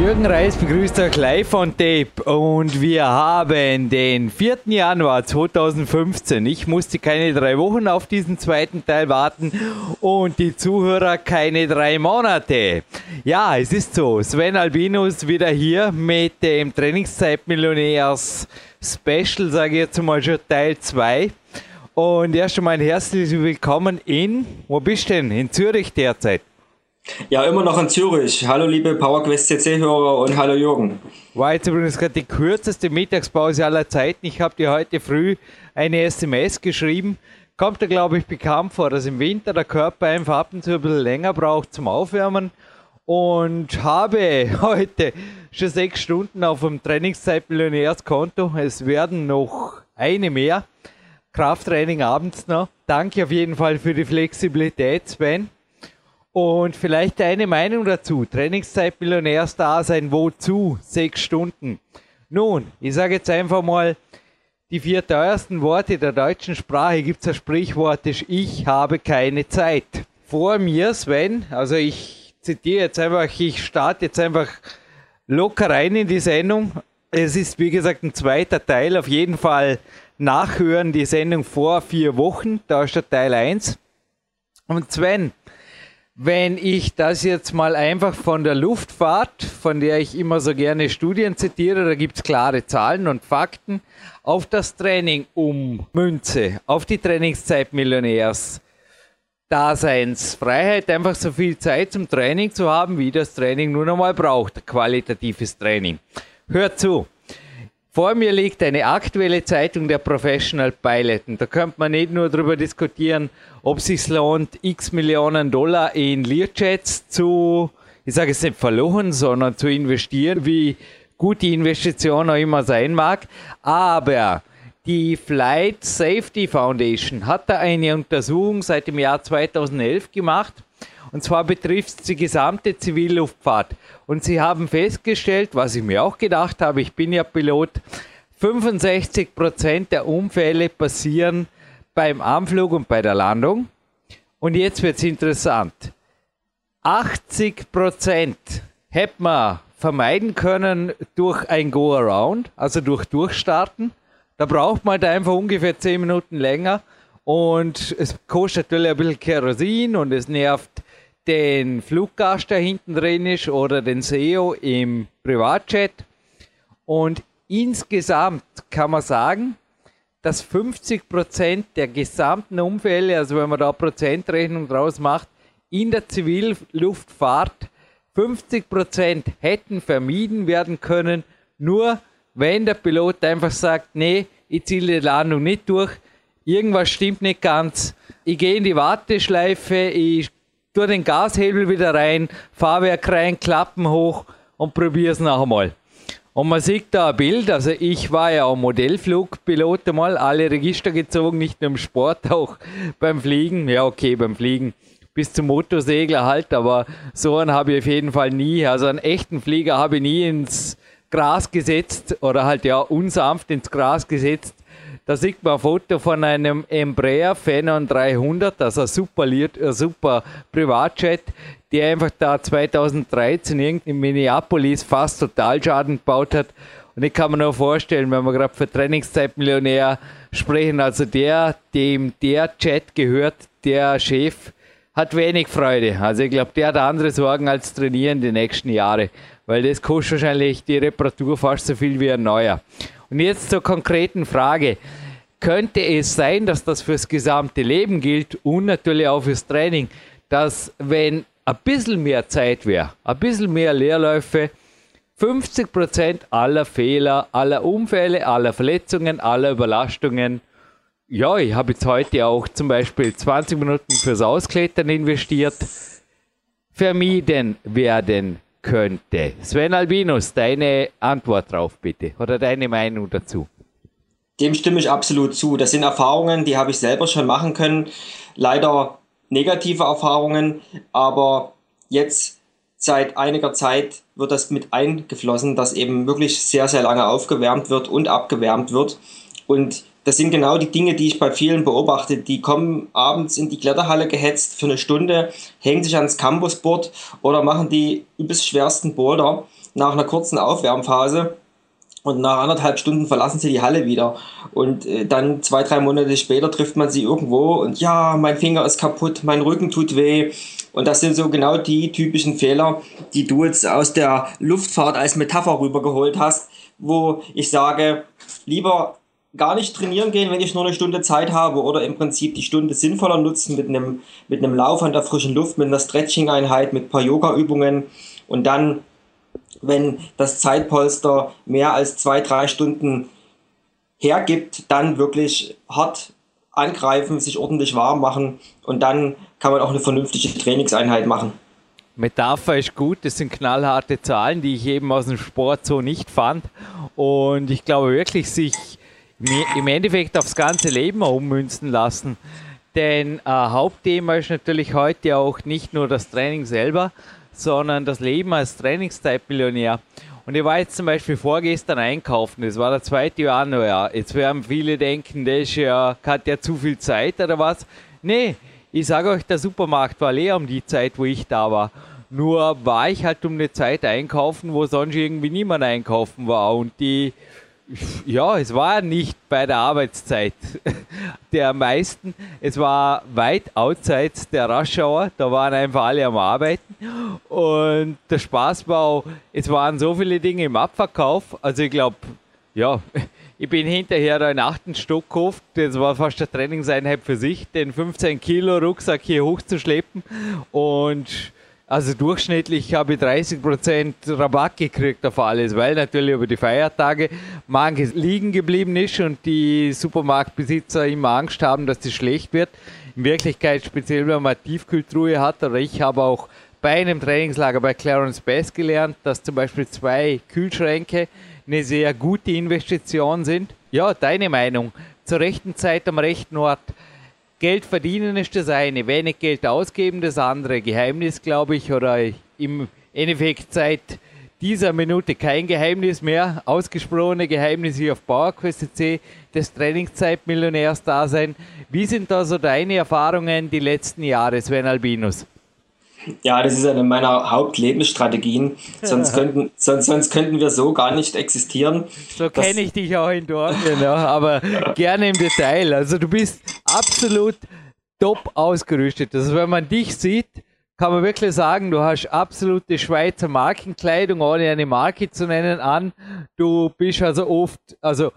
Jürgen Reis begrüßt euch live on Tape und wir haben den 4. Januar 2015. Ich musste keine drei Wochen auf diesen zweiten Teil warten und die Zuhörer keine drei Monate. Ja, es ist so. Sven Albinus wieder hier mit dem Trainingszeitmillionärs Special, sage ich jetzt mal schon Teil 2. Und erst einmal ein herzliches Willkommen in, wo bist du denn? In Zürich derzeit. Ja, immer noch in Zürich. Hallo liebe PowerQuest CC-Hörer und hallo Jürgen. War jetzt übrigens gerade die kürzeste Mittagspause aller Zeiten. Ich habe dir heute früh eine SMS geschrieben. Kommt da, glaube ich, bekannt vor, dass im Winter der Körper einfach ab und zu ein bisschen länger braucht zum Aufwärmen. Und habe heute schon sechs Stunden auf dem Trainingszeit-Millionärskonto. Es werden noch eine mehr. Krafttraining abends noch. Danke auf jeden Fall für die Flexibilität, Sven. Und vielleicht deine Meinung dazu. Trainingszeit Millionärstar sein, wozu? Sechs Stunden. Nun, ich sage jetzt einfach mal, die vier teuersten Worte der deutschen Sprache gibt es ein Sprichwort, ist ich habe keine Zeit. Vor mir, Sven, also ich zitiere jetzt einfach, ich starte jetzt einfach locker rein in die Sendung. Es ist, wie gesagt, ein zweiter Teil. Auf jeden Fall nachhören die Sendung vor vier Wochen. Da ist der Teil 1. Und Sven, wenn ich das jetzt mal einfach von der Luftfahrt, von der ich immer so gerne Studien zitiere, da gibt es klare Zahlen und Fakten, auf das Training ummünze, auf die Trainingszeit Millionärs. Daseinsfreiheit, einfach so viel Zeit zum Training zu haben, wie das Training nur noch mal braucht, qualitatives Training. Hört zu. Vor mir liegt eine aktuelle Zeitung der Professional Pilot. Und da könnte man nicht nur darüber diskutieren, ob es sich lohnt, x Millionen Dollar in Learjets zu, ich sage es nicht verloren, sondern zu investieren, wie gut die Investition auch immer sein mag. Aber die Flight Safety Foundation hat da eine Untersuchung seit dem Jahr 2011 gemacht und zwar betrifft es die gesamte Zivilluftfahrt. Und sie haben festgestellt, was ich mir auch gedacht habe, ich bin ja Pilot, 65 Prozent der Unfälle passieren beim Anflug und bei der Landung. Und jetzt wird es interessant. 80 Prozent hätte man vermeiden können durch ein Go-Around, also durch Durchstarten. Da braucht man halt einfach ungefähr 10 Minuten länger und es kostet natürlich ein bisschen Kerosin und es nervt den Fluggast, der hinten drin ist, oder den SEO im Privatjet. Und insgesamt kann man sagen, dass 50 Prozent der gesamten Unfälle, also wenn man da Prozentrechnung draus macht, in der Zivilluftfahrt 50 Prozent hätten vermieden werden können, nur wenn der Pilot einfach sagt, nee, ich ziehe die Landung nicht durch, irgendwas stimmt nicht ganz, ich gehe in die Warteschleife, ich tue den Gashebel wieder rein, Fahrwerk rein, Klappen hoch und probiere es noch einmal. Und man sieht da ein Bild, also ich war ja auch Modellflugpilot einmal, alle Register gezogen, nicht nur im Sport, auch beim Fliegen. Ja, okay, beim Fliegen bis zum Motorsegler halt, aber so einen habe ich auf jeden Fall nie. Also einen echten Flieger habe ich nie ins Gras gesetzt oder halt ja unsanft ins Gras gesetzt da sieht man ein Foto von einem Embraer Phenom 300, also ein super, ein super Privatjet, der einfach da 2013 in Minneapolis fast Totalschaden gebaut hat. Und ich kann mir nur vorstellen, wenn wir gerade für Trainingszeitmillionär sprechen, also der, dem der Jet gehört, der Chef, hat wenig Freude. Also ich glaube, der hat andere Sorgen als trainieren die nächsten Jahre, weil das kostet wahrscheinlich die Reparatur fast so viel wie ein neuer. Und jetzt zur konkreten Frage. Könnte es sein, dass das fürs gesamte Leben gilt und natürlich auch fürs Training, dass wenn ein bisschen mehr Zeit wäre, ein bisschen mehr Leerläufe, 50% aller Fehler, aller Unfälle, aller Verletzungen, aller Überlastungen, ja, ich habe jetzt heute auch zum Beispiel 20 Minuten fürs Ausklettern investiert, vermieden werden könnte. Sven Albinus, deine Antwort drauf bitte oder deine Meinung dazu. Dem stimme ich absolut zu. Das sind Erfahrungen, die habe ich selber schon machen können. Leider negative Erfahrungen, aber jetzt seit einiger Zeit wird das mit eingeflossen, dass eben wirklich sehr, sehr lange aufgewärmt wird und abgewärmt wird. Und das sind genau die Dinge, die ich bei vielen beobachte. Die kommen abends in die Kletterhalle gehetzt für eine Stunde, hängen sich ans Campusboard oder machen die übelst schwersten Boulder nach einer kurzen Aufwärmphase. Und nach anderthalb Stunden verlassen sie die Halle wieder. Und äh, dann zwei, drei Monate später trifft man sie irgendwo und ja, mein Finger ist kaputt, mein Rücken tut weh. Und das sind so genau die typischen Fehler, die du jetzt aus der Luftfahrt als Metapher rübergeholt hast, wo ich sage, lieber gar nicht trainieren gehen, wenn ich nur eine Stunde Zeit habe oder im Prinzip die Stunde sinnvoller nutzen mit einem, mit einem Lauf an der frischen Luft, mit einer Stretching-Einheit, mit ein paar Yoga-Übungen und dann, wenn das Zeitpolster mehr als zwei, drei Stunden hergibt, dann wirklich hart angreifen, sich ordentlich warm machen und dann kann man auch eine vernünftige Trainingseinheit machen. Metapher ist gut, das sind knallharte Zahlen, die ich eben aus dem Sport so nicht fand. Und ich glaube wirklich, sich im Endeffekt aufs ganze Leben ummünzen lassen. Denn äh, Hauptthema ist natürlich heute auch nicht nur das Training selber, sondern das Leben als Trainingszeitmillionär. Und ich war jetzt zum Beispiel vorgestern einkaufen, das war der 2. Januar. Jetzt werden viele denken, das ja, hat ja zu viel Zeit oder was. Nee, ich sage euch, der Supermarkt war leer um die Zeit, wo ich da war. Nur war ich halt um eine Zeit einkaufen, wo sonst irgendwie niemand einkaufen war. Und die ja, es war nicht bei der Arbeitszeit der meisten. Es war weit outside der Rush-Hour. Da waren einfach alle am Arbeiten. Und der Spaß war auch, es waren so viele Dinge im Abverkauf. Also ich glaube, ja, ich bin hinterher da in achten Stock gekauft. Das war fast eine Trainingseinheit für sich, den 15 Kilo Rucksack hier hochzuschleppen. Und also durchschnittlich habe ich 30% Rabatt gekriegt auf alles, weil natürlich über die Feiertage manches liegen geblieben ist und die Supermarktbesitzer immer Angst haben, dass das schlecht wird. In Wirklichkeit, speziell wenn man Tiefkühltruhe hat, oder ich habe auch bei einem Trainingslager bei Clarence Bass gelernt, dass zum Beispiel zwei Kühlschränke eine sehr gute Investition sind. Ja, deine Meinung. Zur rechten Zeit am rechten Ort. Geld verdienen ist das eine, wenig Geld ausgeben das andere. Geheimnis, glaube ich, oder im Endeffekt seit dieser Minute kein Geheimnis mehr. Ausgesprochene Geheimnis hier auf PowerQuest C des Trainingszeitmillionärs da sein. Wie sind da so deine Erfahrungen die letzten Jahre, Sven Albinus? Ja, das ist eine meiner Hauptlebensstrategien. Sonst könnten, sonst, sonst könnten wir so gar nicht existieren. So kenne ich dich auch in Dortmund, ja, aber gerne im Detail. Also du bist absolut top ausgerüstet. Also wenn man dich sieht, kann man wirklich sagen, du hast absolute Schweizer Markenkleidung, ohne eine Marke zu nennen, an. Du bist also oft, also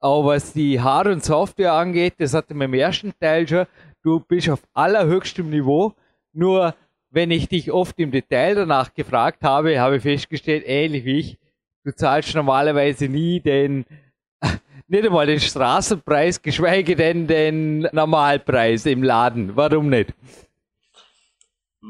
auch was die Hard- und Software angeht, das hatte man im ersten Teil schon, du bist auf allerhöchstem Niveau. Nur wenn ich dich oft im Detail danach gefragt habe, habe ich festgestellt, ähnlich wie ich, du zahlst normalerweise nie den, nicht einmal den Straßenpreis, geschweige denn den Normalpreis im Laden. Warum nicht?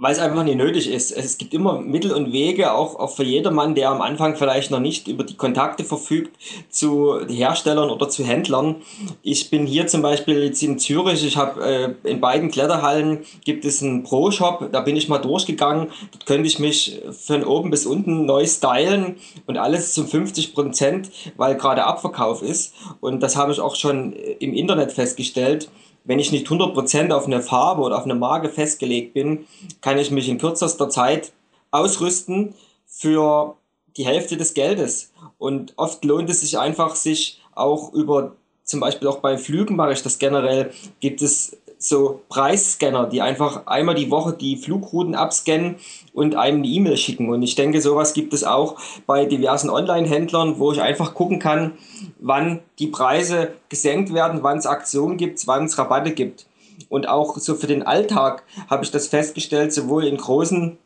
Weil es einfach nicht nötig ist. Es gibt immer Mittel und Wege, auch, auch für jedermann, der am Anfang vielleicht noch nicht über die Kontakte verfügt zu Herstellern oder zu Händlern. Ich bin hier zum Beispiel jetzt in Zürich, ich habe äh, in beiden Kletterhallen gibt es einen Pro-Shop, da bin ich mal durchgegangen, dort könnte ich mich von oben bis unten neu stylen und alles zum 50 Prozent, weil gerade Abverkauf ist. Und das habe ich auch schon im Internet festgestellt wenn ich nicht 100% auf eine Farbe oder auf eine Marke festgelegt bin, kann ich mich in kürzester Zeit ausrüsten für die Hälfte des Geldes. Und oft lohnt es sich einfach, sich auch über, zum Beispiel auch bei Flügen mache ich das generell, gibt es so Preisscanner, die einfach einmal die Woche die Flugrouten abscannen und einem eine E-Mail schicken. Und ich denke, sowas gibt es auch bei diversen Online-Händlern, wo ich einfach gucken kann, wann die Preise gesenkt werden, wann es Aktionen gibt, wann es Rabatte gibt. Und auch so für den Alltag habe ich das festgestellt, sowohl in großen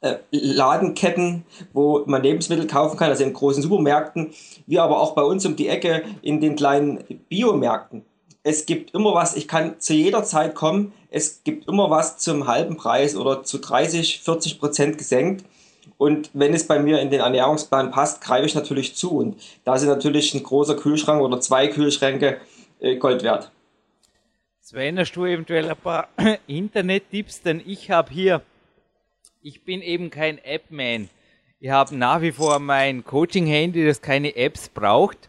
äh, Ladenketten, wo man Lebensmittel kaufen kann, also in großen Supermärkten, wie aber auch bei uns um die Ecke in den kleinen Biomärkten es gibt immer was, ich kann zu jeder Zeit kommen, es gibt immer was zum halben Preis oder zu 30, 40 Prozent gesenkt. Und wenn es bei mir in den Ernährungsplan passt, greife ich natürlich zu. Und da sind natürlich ein großer Kühlschrank oder zwei Kühlschränke äh, Gold wert. Sven, hast du eventuell ein paar Internet-Tipps? Denn ich habe hier ich bin eben kein App-Man. Ich habe nach wie vor mein Coaching-Handy, das keine Apps braucht.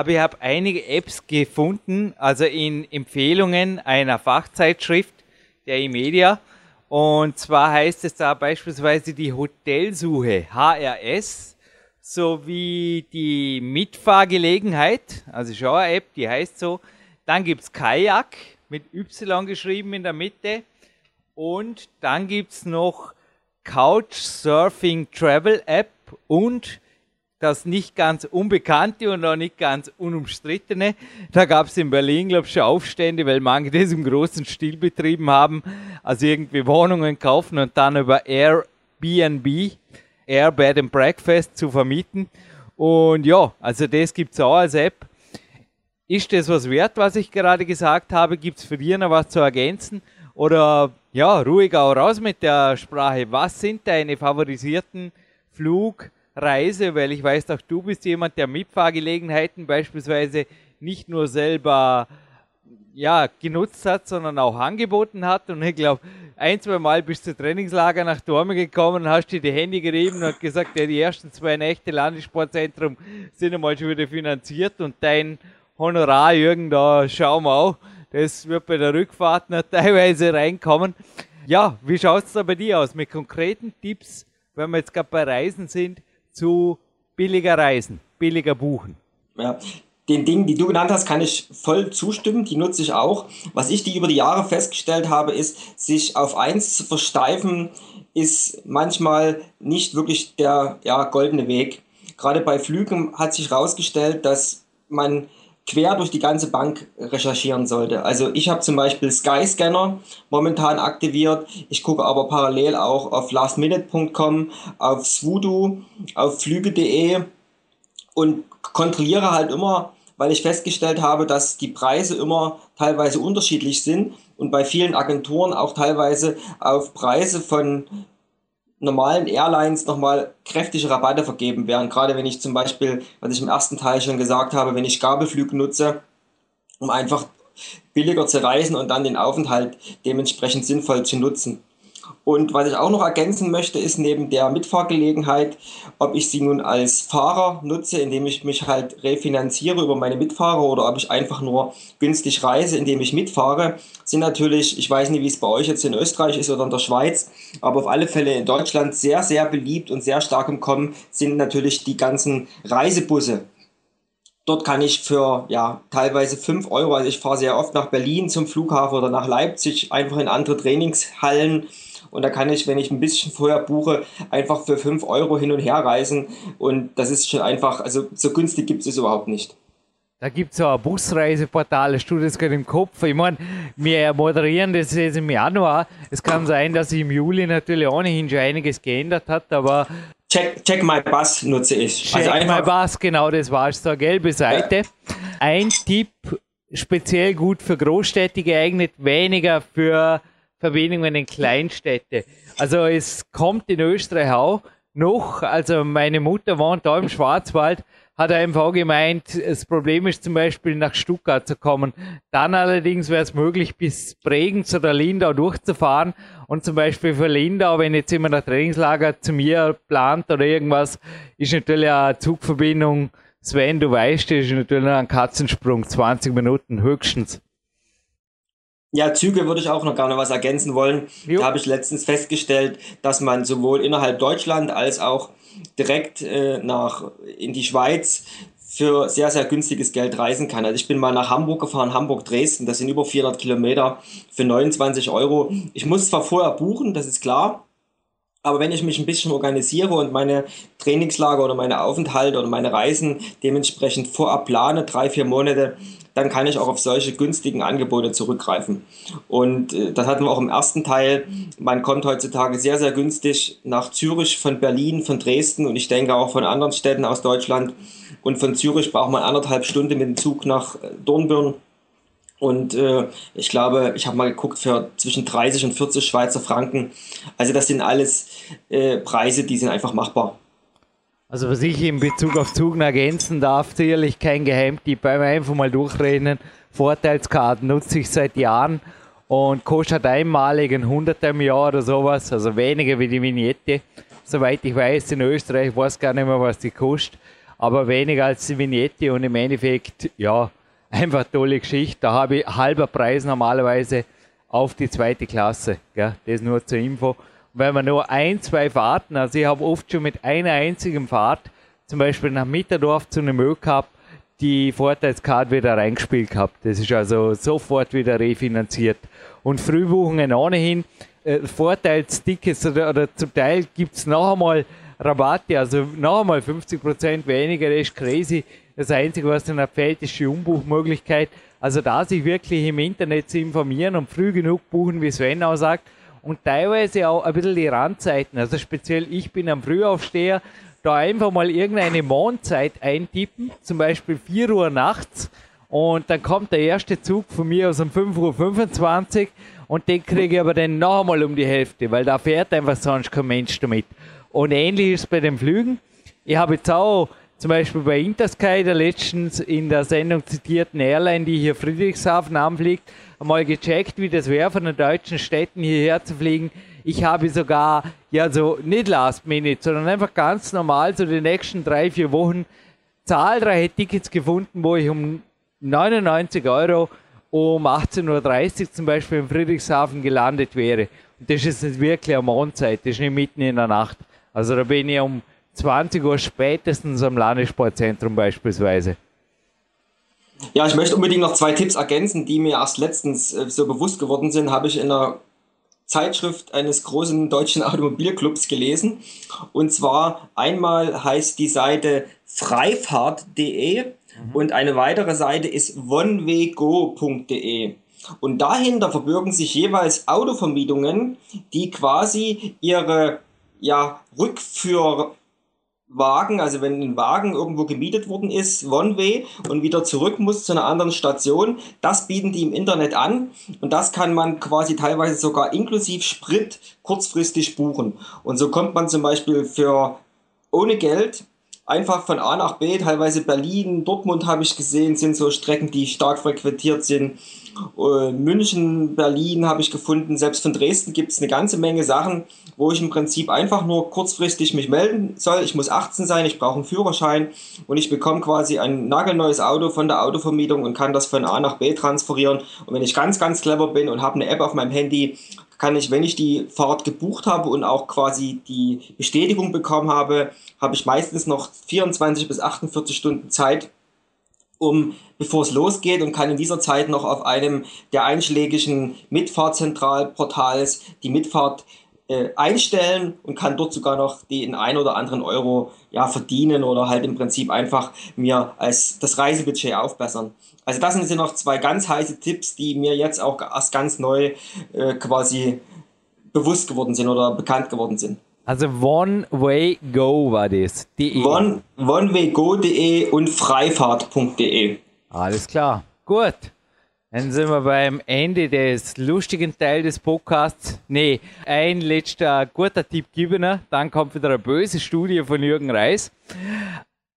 Aber ich habe einige Apps gefunden, also in Empfehlungen einer Fachzeitschrift der E-Media. Und zwar heißt es da beispielsweise die Hotelsuche HRS sowie die Mitfahrgelegenheit, also schon eine App, die heißt so. Dann gibt es Kajak mit Y geschrieben in der Mitte. Und dann gibt es noch Couchsurfing Travel App und das nicht ganz unbekannte und auch nicht ganz unumstrittene. Da gab es in Berlin, glaube ich, schon Aufstände, weil manche das im großen Stil betrieben haben. Also irgendwie Wohnungen kaufen und dann über Airbnb, Air Bed and Breakfast zu vermieten. Und ja, also das gibt es auch als App. Ist das was wert, was ich gerade gesagt habe? Gibt es für dich noch was zu ergänzen? Oder ja, ruhig auch raus mit der Sprache. Was sind deine favorisierten Flugreise? Weil ich weiß, auch du bist jemand, der Mitfahrgelegenheiten beispielsweise nicht nur selber ja, genutzt hat, sondern auch angeboten hat. Und ich glaube, ein, zwei Mal bist du Trainingslager nach Dorme gekommen, hast dir die Hände gerieben und gesagt, ja, die ersten zwei Nächte Landessportzentrum sind einmal schon wieder finanziert und dein Honorar, Jürgen, da schauen wir auch das wird bei der Rückfahrt noch teilweise reinkommen. Ja, wie schaut es da bei dir aus mit konkreten Tipps, wenn wir jetzt gerade bei Reisen sind, zu billiger Reisen, billiger buchen? Ja, den Dingen, die du genannt hast, kann ich voll zustimmen. Die nutze ich auch. Was ich die über die Jahre festgestellt habe, ist, sich auf eins zu versteifen, ist manchmal nicht wirklich der ja, goldene Weg. Gerade bei Flügen hat sich herausgestellt, dass man quer durch die ganze Bank recherchieren sollte. Also ich habe zum Beispiel Skyscanner momentan aktiviert. Ich gucke aber parallel auch auf lastminute.com, auf Swoodoo, auf flüge.de und kontrolliere halt immer, weil ich festgestellt habe, dass die Preise immer teilweise unterschiedlich sind und bei vielen Agenturen auch teilweise auf Preise von normalen Airlines nochmal kräftige Rabatte vergeben werden. Gerade wenn ich zum Beispiel, was ich im ersten Teil schon gesagt habe, wenn ich Gabelflüge nutze, um einfach billiger zu reisen und dann den Aufenthalt dementsprechend sinnvoll zu nutzen. Und was ich auch noch ergänzen möchte, ist neben der Mitfahrgelegenheit, ob ich sie nun als Fahrer nutze, indem ich mich halt refinanziere über meine Mitfahrer oder ob ich einfach nur günstig reise, indem ich mitfahre, sind natürlich, ich weiß nicht, wie es bei euch jetzt in Österreich ist oder in der Schweiz, aber auf alle Fälle in Deutschland sehr, sehr beliebt und sehr stark im Kommen sind natürlich die ganzen Reisebusse. Dort kann ich für ja, teilweise 5 Euro, also ich fahre sehr oft nach Berlin zum Flughafen oder nach Leipzig, einfach in andere Trainingshallen und da kann ich, wenn ich ein bisschen vorher buche, einfach für 5 Euro hin und her reisen. Und das ist schon einfach, also so günstig gibt es überhaupt nicht. Da gibt es so ein Busreiseportal, hast du das gerade im Kopf? Ich meine, wir moderieren das jetzt im Januar. Es kann sein, dass sich im Juli natürlich ohnehin schon einiges geändert hat, aber. Check, check My Bus nutze ich. Check also My Bus, genau, das war so eine gelbe Seite. Ja. Ein Tipp, speziell gut für Großstädte geeignet, weniger für Verbindungen in Kleinstädte. Also es kommt in Österreich auch noch, also meine Mutter wohnt da im Schwarzwald, hat einfach gemeint, das Problem ist zum Beispiel nach Stuttgart zu kommen. Dann allerdings wäre es möglich, bis Bregenz oder Lindau durchzufahren. Und zum Beispiel für Lindau, wenn jetzt jemand ein Trainingslager zu mir plant oder irgendwas, ist natürlich eine Zugverbindung. Sven, du weißt, das ist natürlich ein Katzensprung, 20 Minuten höchstens. Ja, Züge würde ich auch noch gerne was ergänzen wollen. Jo. Da habe ich letztens festgestellt, dass man sowohl innerhalb Deutschland als auch direkt äh, nach in die Schweiz für sehr, sehr günstiges Geld reisen kann. Also ich bin mal nach Hamburg gefahren, Hamburg-Dresden, das sind über 400 Kilometer für 29 Euro. Ich muss zwar vorher buchen, das ist klar, aber wenn ich mich ein bisschen organisiere und meine Trainingslager oder meine Aufenthalte oder meine Reisen dementsprechend vorab plane, drei, vier Monate, dann kann ich auch auf solche günstigen Angebote zurückgreifen. Und äh, das hatten wir auch im ersten Teil. Man kommt heutzutage sehr, sehr günstig nach Zürich, von Berlin, von Dresden und ich denke auch von anderen Städten aus Deutschland. Und von Zürich braucht man anderthalb Stunden mit dem Zug nach äh, Dornbirn. Und äh, ich glaube, ich habe mal geguckt für zwischen 30 und 40 Schweizer Franken. Also das sind alles äh, Preise, die sind einfach machbar. Also was ich in Bezug auf Zug ergänzen darf, sicherlich kein Geheimtipp, beim einfach mal durchreden. Vorteilskarten nutze ich seit Jahren und kostet einmalig ein Hunderter im Jahr oder sowas, also weniger wie die Vignette. Soweit ich weiß, in Österreich weiß gar nicht mehr, was die kostet, aber weniger als die Vignette und im Endeffekt, ja, einfach tolle Geschichte. Da habe ich halber Preis normalerweise auf die zweite Klasse. Gell? Das nur zur Info. Wenn man nur ein, zwei Fahrten, also ich habe oft schon mit einer einzigen Fahrt, zum Beispiel nach Mitterdorf zu einem Ö gehabt, die Vorteilskarte wieder reingespielt gehabt. Das ist also sofort wieder refinanziert. Und Frühbuchungen ohnehin, äh, Vorteilstickets oder, oder zum Teil gibt es noch einmal Rabatte, also noch einmal 50% weniger, das ist crazy. Das Einzige, was dann fehlt, ist die Umbuchmöglichkeit. Also da sich wirklich im Internet zu informieren und früh genug buchen, wie Sven auch sagt. Und teilweise auch ein bisschen die Randzeiten. Also speziell ich bin am Frühaufsteher, da einfach mal irgendeine Mondzeit eintippen, zum Beispiel 4 Uhr nachts. Und dann kommt der erste Zug von mir aus um 5.25 Uhr und den kriege ich aber dann noch einmal um die Hälfte, weil da fährt einfach sonst kein Mensch damit. Und ähnlich ist es bei den Flügen. Ich habe jetzt auch zum Beispiel bei Intersky, der letztens in der Sendung zitierten Airline, die hier Friedrichshafen anfliegt, einmal gecheckt, wie das wäre, von den deutschen Städten hierher zu fliegen. Ich habe sogar, ja, so nicht last minute, sondern einfach ganz normal so die nächsten drei, vier Wochen zahlreiche Tickets gefunden, wo ich um 99 Euro um 18.30 Uhr zum Beispiel in Friedrichshafen gelandet wäre. Und das ist nicht wirklich eine Mondzeit, das ist nicht mitten in der Nacht. Also da bin ich um 20 Uhr spätestens am Landessportzentrum beispielsweise. Ja, ich möchte unbedingt noch zwei Tipps ergänzen, die mir erst letztens äh, so bewusst geworden sind, habe ich in einer Zeitschrift eines großen deutschen Automobilclubs gelesen. Und zwar einmal heißt die Seite freifahrt.de mhm. und eine weitere Seite ist onewego.de. Und dahinter verbirgen sich jeweils Autovermietungen, die quasi ihre ja, Rückführ Wagen, also wenn ein Wagen irgendwo gemietet worden ist, One-Way und wieder zurück muss zu einer anderen Station, das bieten die im Internet an und das kann man quasi teilweise sogar inklusive Sprit kurzfristig buchen. Und so kommt man zum Beispiel für ohne Geld einfach von A nach B, teilweise Berlin, Dortmund habe ich gesehen, sind so Strecken, die stark frequentiert sind. Äh, München, Berlin habe ich gefunden, selbst von Dresden gibt es eine ganze Menge Sachen, wo ich im Prinzip einfach nur kurzfristig mich melden soll. Ich muss 18 sein, ich brauche einen Führerschein und ich bekomme quasi ein nagelneues Auto von der Autovermietung und kann das von A nach B transferieren. Und wenn ich ganz, ganz clever bin und habe eine App auf meinem Handy, kann ich, wenn ich die Fahrt gebucht habe und auch quasi die Bestätigung bekommen habe, habe ich meistens noch 24 bis 48 Stunden Zeit, um bevor es losgeht und kann in dieser Zeit noch auf einem der einschlägigen Mitfahrzentralportals die Mitfahrt äh, einstellen und kann dort sogar noch den ein oder anderen Euro ja, verdienen oder halt im Prinzip einfach mir als das Reisebudget aufbessern. Also das sind noch zwei ganz heiße Tipps, die mir jetzt auch erst ganz neu äh, quasi bewusst geworden sind oder bekannt geworden sind. Also One Way Go war das. De. One, onewaygo.de und freifahrt.de. Alles klar. Gut. Dann sind wir beim Ende des lustigen Teils des Podcasts. Nee, ein letzter guter Tipp geben. Dann kommt wieder eine böse Studie von Jürgen Reis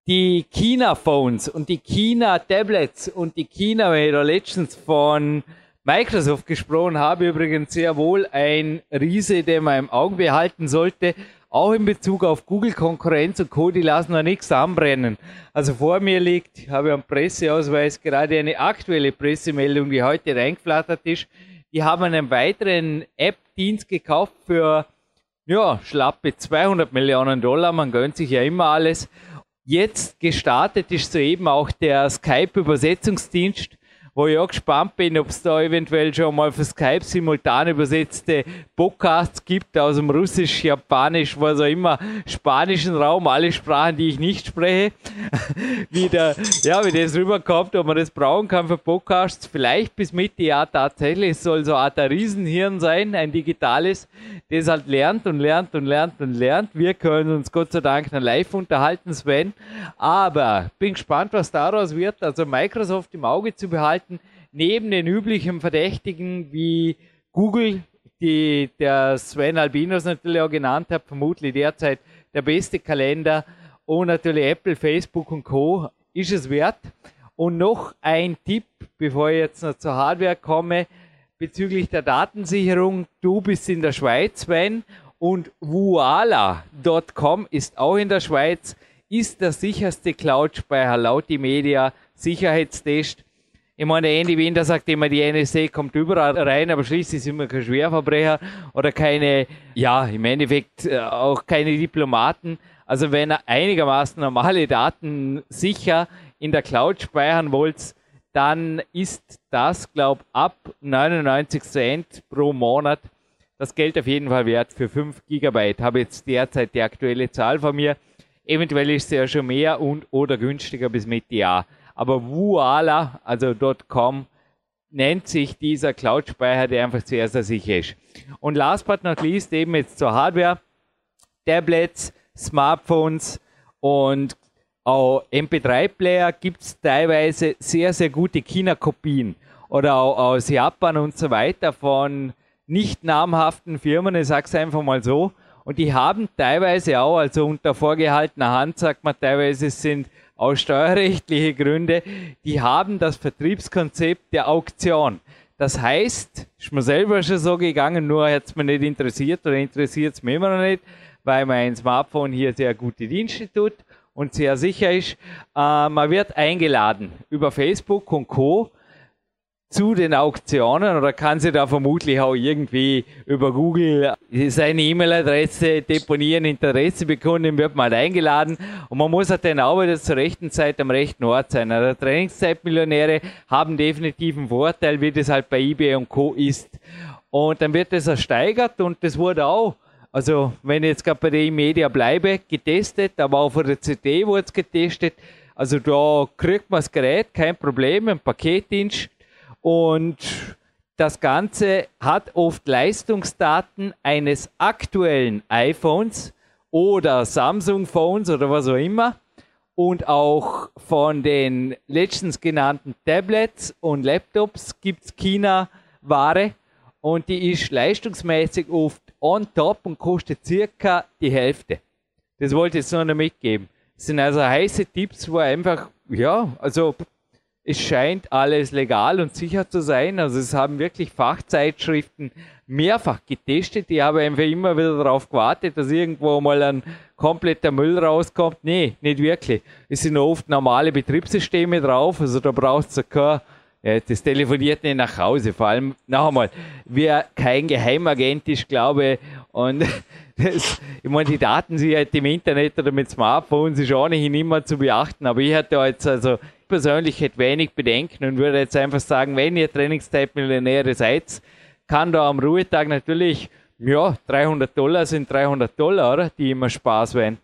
die China-Phones und die China-Tablets und die China, wenn ich da letztens von Microsoft gesprochen habe, übrigens sehr wohl ein Riese, den man im Auge behalten sollte, auch in Bezug auf Google-Konkurrenz und Co., die lassen noch nichts anbrennen. Also vor mir liegt, habe ich am Presseausweis gerade eine aktuelle Pressemeldung, die heute reingeflattert ist. Die haben einen weiteren App-Dienst gekauft für, ja, schlappe 200 Millionen Dollar. Man gönnt sich ja immer alles. Jetzt gestartet ist soeben auch der Skype-Übersetzungsdienst wo ich auch gespannt bin, ob es da eventuell schon mal für Skype simultan übersetzte Podcasts gibt aus dem Russisch, Japanisch, was auch immer, spanischen Raum, alle Sprachen, die ich nicht spreche. wie, der, ja, wie das rüberkommt, ob man das brauchen kann für Podcasts, vielleicht bis Mitte Jahr tatsächlich. Es soll so eine Art Riesenhirn sein, ein digitales, das halt lernt und lernt und lernt und lernt. Wir können uns Gott sei Dank dann live unterhalten, Sven. Aber bin gespannt, was daraus wird. Also Microsoft im Auge zu behalten halten, neben den üblichen Verdächtigen wie Google, die der Sven Albinos natürlich auch genannt hat, vermutlich derzeit der beste Kalender und natürlich Apple, Facebook und Co. ist es wert. Und noch ein Tipp, bevor ich jetzt noch zur Hardware komme. bezüglich der Datensicherung. Du bist in der Schweiz, Sven, und Voila.com ist auch in der Schweiz, ist der sicherste Cloud-Speicher laut die Media Sicherheitstest. Ich meine, der Andy Winder sagt immer, die NSA kommt überall rein, aber schließlich sind wir kein Schwerverbrecher oder keine, ja, im Endeffekt äh, auch keine Diplomaten. Also wenn ihr einigermaßen normale Daten sicher in der Cloud speichern wollt, dann ist das, glaube ab 99 Cent pro Monat das Geld auf jeden Fall wert für 5 Gigabyte. Habe jetzt derzeit die aktuelle Zahl von mir. Eventuell ist sie ja schon mehr und oder günstiger bis Mitte Jahr. Aber Voila, also .com, nennt sich dieser Cloud-Speicher, der einfach sehr sicher ist. Und last but not least eben jetzt zur Hardware. Tablets, Smartphones und auch MP3-Player gibt es teilweise sehr, sehr gute China-Kopien oder auch aus Japan und so weiter von nicht namhaften Firmen, ich sage es einfach mal so. Und die haben teilweise auch, also unter vorgehaltener Hand sagt man teilweise, sind aus steuerrechtliche Gründe, die haben das Vertriebskonzept der Auktion. Das heißt, ist mir selber schon so gegangen, nur hat es mir nicht interessiert oder interessiert es mir immer noch nicht, weil mein Smartphone hier sehr gute Dienste tut und sehr sicher ist. Äh, man wird eingeladen über Facebook und Co zu den Auktionen oder kann sie da vermutlich auch irgendwie über Google seine E-Mail-Adresse deponieren, Interesse bekunden, wird man halt eingeladen und man muss halt dann auch wieder zur rechten Zeit am rechten Ort sein. Also Trainingszeitmillionäre haben definitiv einen Vorteil, wie das halt bei eBay und Co. ist. Und dann wird das ersteigert und das wurde auch also, wenn ich jetzt gerade bei der E-Media bleibe, getestet, aber auch von der CD wurde es getestet. Also, da kriegt man das Gerät, kein Problem, ein Paketdienst und das Ganze hat oft Leistungsdaten eines aktuellen iPhones oder Samsung Phones oder was auch immer und auch von den letztens genannten Tablets und Laptops gibt es China-Ware und die ist leistungsmäßig oft on top und kostet circa die Hälfte. Das wollte ich jetzt noch mitgeben. Das sind also heiße Tipps, wo einfach, ja, also es scheint alles legal und sicher zu sein. Also es haben wirklich Fachzeitschriften mehrfach getestet. Die haben einfach immer wieder darauf gewartet, dass irgendwo mal ein kompletter Müll rauskommt. Nee, nicht wirklich. Es sind oft normale Betriebssysteme drauf. Also da brauchst du kein, ja, das telefoniert nicht nach Hause. Vor allem, noch einmal, wer kein Geheimagent ist, glaube ich, und das, ich meine, die Datensicherheit im Internet oder mit Smartphones ist ohnehin immer zu beachten, aber ich hatte jetzt also persönlich hätte wenig Bedenken und würde jetzt einfach sagen, wenn ihr Trainingszeitmillionäre seid, kann da am Ruhetag natürlich, ja, 300 Dollar sind 300 Dollar, die immer Spaß werden.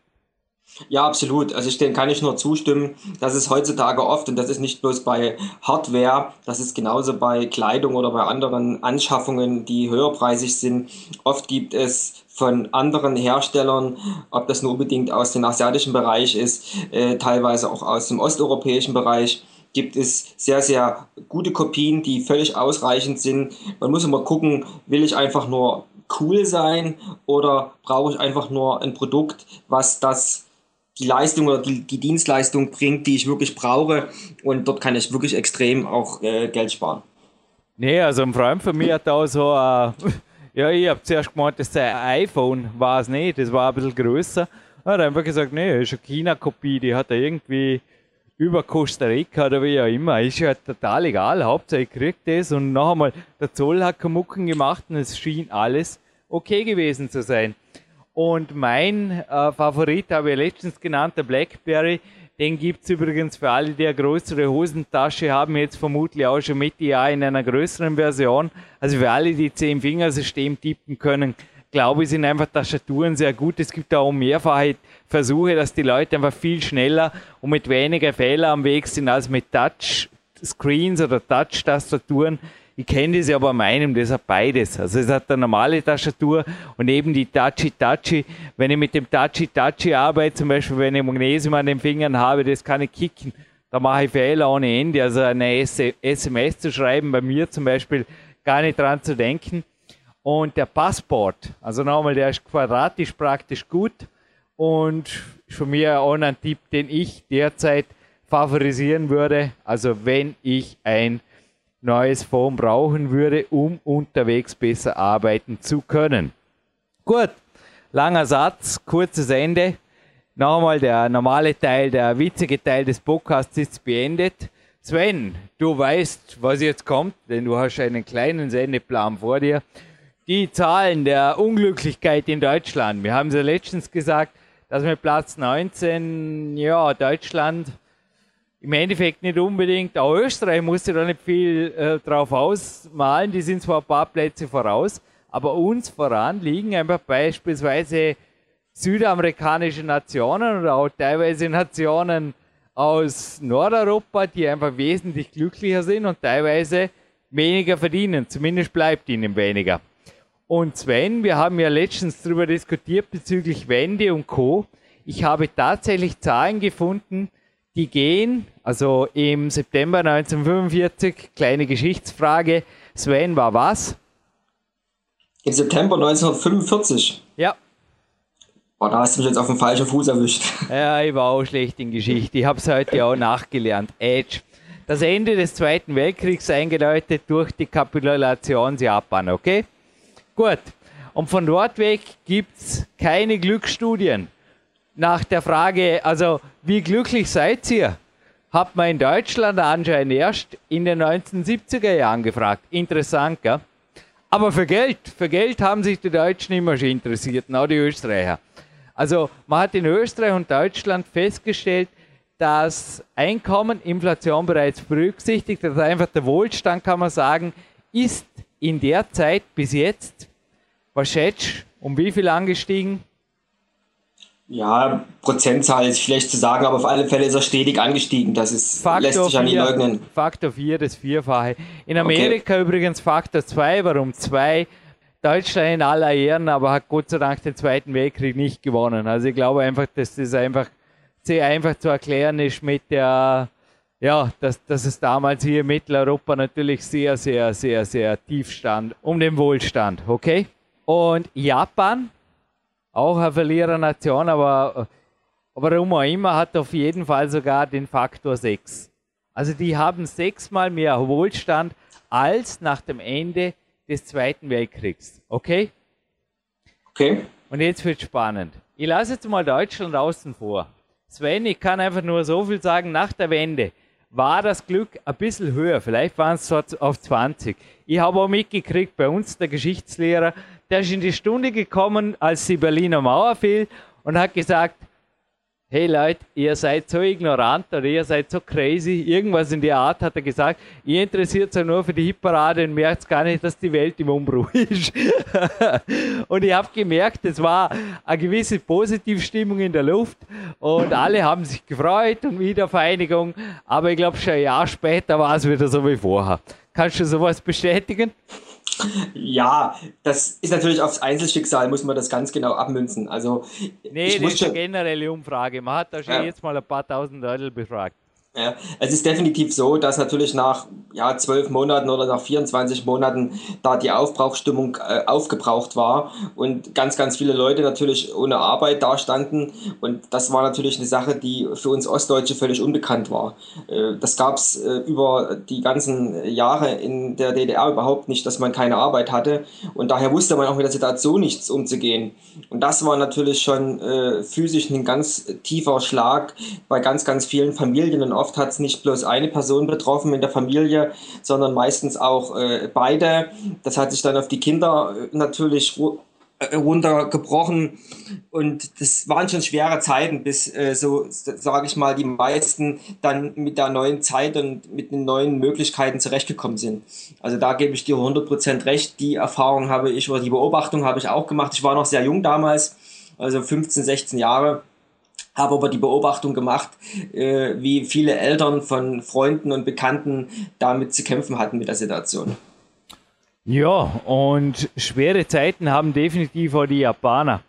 Ja, absolut. Also ich dem kann ich nur zustimmen. Das ist heutzutage oft und das ist nicht bloß bei Hardware, das ist genauso bei Kleidung oder bei anderen Anschaffungen, die höherpreisig sind. Oft gibt es von anderen Herstellern, ob das nur unbedingt aus dem asiatischen Bereich ist, äh, teilweise auch aus dem osteuropäischen Bereich, gibt es sehr, sehr gute Kopien, die völlig ausreichend sind. Man muss immer gucken, will ich einfach nur cool sein oder brauche ich einfach nur ein Produkt, was das die Leistung oder die, die Dienstleistung bringt, die ich wirklich brauche. Und dort kann ich wirklich extrem auch äh, Geld sparen. Nee, also ein Freund von mir hat da so, äh, ja, ich habe zuerst gemeint, das sei ein iPhone, war es nicht, das war ein bisschen größer. Er hat einfach gesagt, nee, ist eine China-Kopie, die hat er irgendwie über Costa Rica oder wie auch immer. Ist ja total egal, Hauptsache ich krieg das und noch einmal, der Zoll hat Kamucken gemacht und es schien alles okay gewesen zu sein. Und mein äh, Favorit habe ich letztens genannt, der Blackberry. Den gibt es übrigens für alle, die eine größere Hosentasche haben, jetzt vermutlich auch schon Mitte Jahr in einer größeren Version. Also für alle, die 10-Finger-System tippen können, glaube ich, sind einfach Tastaturen sehr gut. Es gibt auch mehrfache Versuche, dass die Leute einfach viel schneller und mit weniger Fehler am Weg sind als mit Touch-Screens oder Touch-Tastaturen. Ich kenne das ja bei meinem, das hat beides. Also es hat eine normale Tastatur und eben die Touchy. Wenn ich mit dem Touchy arbeite, zum Beispiel wenn ich Magnesium an den Fingern habe, das kann ich kicken. Da mache ich Fehler ohne Ende. Also eine SMS zu schreiben, bei mir zum Beispiel gar nicht dran zu denken. Und der Passport, also nochmal, der ist quadratisch praktisch gut und von mir auch ein Tipp, den ich derzeit favorisieren würde. Also wenn ich ein neues Phone brauchen würde, um unterwegs besser arbeiten zu können. Gut, langer Satz, kurzes Ende. Nochmal der normale Teil, der witzige Teil des Podcasts ist beendet. Sven, du weißt, was jetzt kommt, denn du hast einen kleinen Sendeplan vor dir. Die Zahlen der Unglücklichkeit in Deutschland. Wir haben es ja letztens gesagt, dass mit Platz 19, ja, Deutschland im Endeffekt nicht unbedingt, auch Österreich musste da nicht viel äh, drauf ausmalen, die sind zwar ein paar Plätze voraus, aber uns voran liegen einfach beispielsweise südamerikanische Nationen oder auch teilweise Nationen aus Nordeuropa, die einfach wesentlich glücklicher sind und teilweise weniger verdienen. Zumindest bleibt ihnen weniger. Und Sven, wir haben ja letztens darüber diskutiert bezüglich Wende und Co. Ich habe tatsächlich Zahlen gefunden, die gehen, also im September 1945, kleine Geschichtsfrage, Sven war was? Im September 1945? Ja. Oh, da hast du mich jetzt auf den falschen Fuß erwischt. Ja, ich war auch schlecht in Geschichte. Ich habe es heute auch nachgelernt. Edge. Das Ende des Zweiten Weltkriegs eingeläutet durch die Kapitulation Japan, okay? Gut. Und von dort weg gibt es keine Glücksstudien. Nach der Frage, also wie glücklich seid ihr? Hat man in Deutschland anscheinend erst in den 1970er Jahren gefragt. Interessant, gell? Aber für Geld, für Geld haben sich die Deutschen immer schon interessiert, auch die Österreicher. Also man hat in Österreich und Deutschland festgestellt, dass Einkommen, Inflation bereits berücksichtigt, also einfach der Wohlstand, kann man sagen, ist in der Zeit bis jetzt, was schätzt, um wie viel angestiegen? Ja, Prozentzahl ist schlecht zu sagen, aber auf alle Fälle ist er stetig angestiegen. Das ist, Faktor lässt sich ja nie leugnen. Faktor 4, das Vierfache. In Amerika okay. übrigens Faktor 2, warum 2? Deutschland in aller Ehren, aber hat Gott sei Dank den Zweiten Weltkrieg nicht gewonnen. Also ich glaube einfach, dass das einfach sehr einfach zu erklären ist mit der, ja, dass, dass es damals hier in Mitteleuropa natürlich sehr, sehr, sehr, sehr tief stand, um den Wohlstand, okay? Und Japan, auch eine Verlierernation, aber warum auch immer, hat auf jeden Fall sogar den Faktor 6. Also die haben sechsmal mehr Wohlstand als nach dem Ende des Zweiten Weltkriegs. Okay? Okay. Und jetzt wird spannend. Ich lasse jetzt mal Deutschland außen vor. Sven, ich kann einfach nur so viel sagen, nach der Wende war das Glück ein bisschen höher. Vielleicht waren es auf 20. Ich habe auch mitgekriegt, bei uns der Geschichtslehrer, der ist in die Stunde gekommen, als die Berliner Mauer fiel und hat gesagt, hey Leute, ihr seid so ignorant oder ihr seid so crazy, irgendwas in der Art hat er gesagt, ihr interessiert euch nur für die Hitparade und merkt gar nicht, dass die Welt im Umbruch ist. und ich habe gemerkt, es war eine gewisse Positivstimmung in der Luft und alle haben sich gefreut und Wiedervereinigung, aber ich glaube schon ein Jahr später war es wieder so wie vorher. Kannst du sowas bestätigen? Ja, das ist natürlich aufs Einzelschicksal, muss man das ganz genau abmünzen. Also, nee, ich das ist eine generelle Umfrage. Man hat da schon ja. jetzt mal ein paar tausend Leute befragt. Ja, es ist definitiv so, dass natürlich nach ja, zwölf Monaten oder nach 24 Monaten da die Aufbrauchstimmung äh, aufgebraucht war und ganz, ganz viele Leute natürlich ohne Arbeit dastanden. Und das war natürlich eine Sache, die für uns Ostdeutsche völlig unbekannt war. Äh, das gab es äh, über die ganzen Jahre in der DDR überhaupt nicht, dass man keine Arbeit hatte. Und daher wusste man auch mit der Situation nichts umzugehen. Und das war natürlich schon äh, physisch ein ganz tiefer Schlag bei ganz, ganz vielen Familien und oft hat es nicht bloß eine Person betroffen in der Familie, sondern meistens auch äh, beide. Das hat sich dann auf die Kinder äh, natürlich äh, runtergebrochen und das waren schon schwere Zeiten, bis äh, so sage ich mal die meisten dann mit der neuen Zeit und mit den neuen Möglichkeiten zurechtgekommen sind. Also da gebe ich dir 100% recht. Die Erfahrung habe ich oder die Beobachtung habe ich auch gemacht. Ich war noch sehr jung damals, also 15, 16 Jahre habe aber die Beobachtung gemacht, äh, wie viele Eltern von Freunden und Bekannten damit zu kämpfen hatten mit der Situation. Ja, und schwere Zeiten haben definitiv auch die Japaner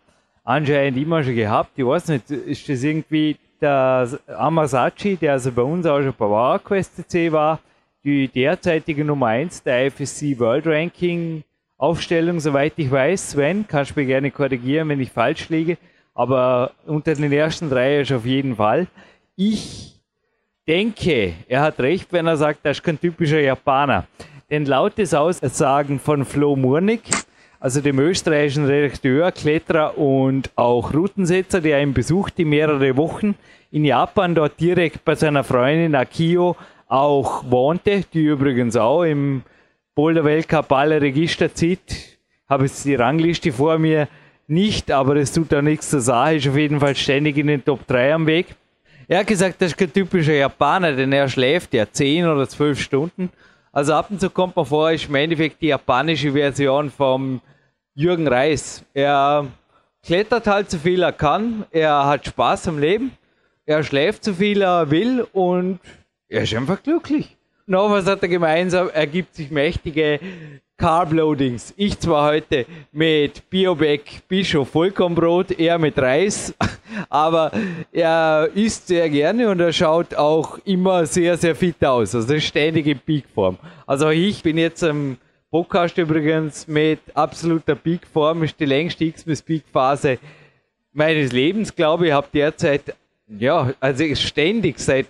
anscheinend immer schon gehabt. Ich weiß nicht, ist das irgendwie der Amasachi, der also bei uns auch schon bei WarQuest CC war, die derzeitige Nummer 1 der FSC World Ranking Aufstellung, soweit ich weiß. Sven, kannst du mir gerne korrigieren, wenn ich falsch liege aber unter den ersten drei ist auf jeden Fall. Ich denke, er hat recht, wenn er sagt, er ist kein typischer Japaner. Denn laut des Aussagen von Flo Murnig, also dem österreichischen Redakteur, Kletterer und auch Routensetzer, der ihn besuchte mehrere Wochen in Japan, dort direkt bei seiner Freundin Akio auch wohnte, die übrigens auch im Boulder Weltcup alle Register zieht. Habe jetzt die Rangliste vor mir nicht, aber es tut auch nichts zur Sache, ist auf jeden Fall ständig in den Top 3 am Weg. Er hat gesagt, das ist kein typischer Japaner, denn er schläft ja 10 oder 12 Stunden. Also ab und zu kommt man vor, ist im Endeffekt die japanische Version vom Jürgen Reis. Er klettert halt so viel er kann, er hat Spaß am Leben, er schläft so viel er will und er ist einfach glücklich. Noch was hat er gemeinsam? Er gibt sich mächtige Carbloadings. Ich zwar heute mit Bioback Bischof Vollkornbrot, er mit Reis, aber er isst sehr gerne und er schaut auch immer sehr, sehr fit aus. Also ständig in Peakform. Also ich bin jetzt am Podcast übrigens mit absoluter Peakform, ist die längste X-Peak-Phase meines Lebens, glaube ich. habe derzeit, ja, also ständig seit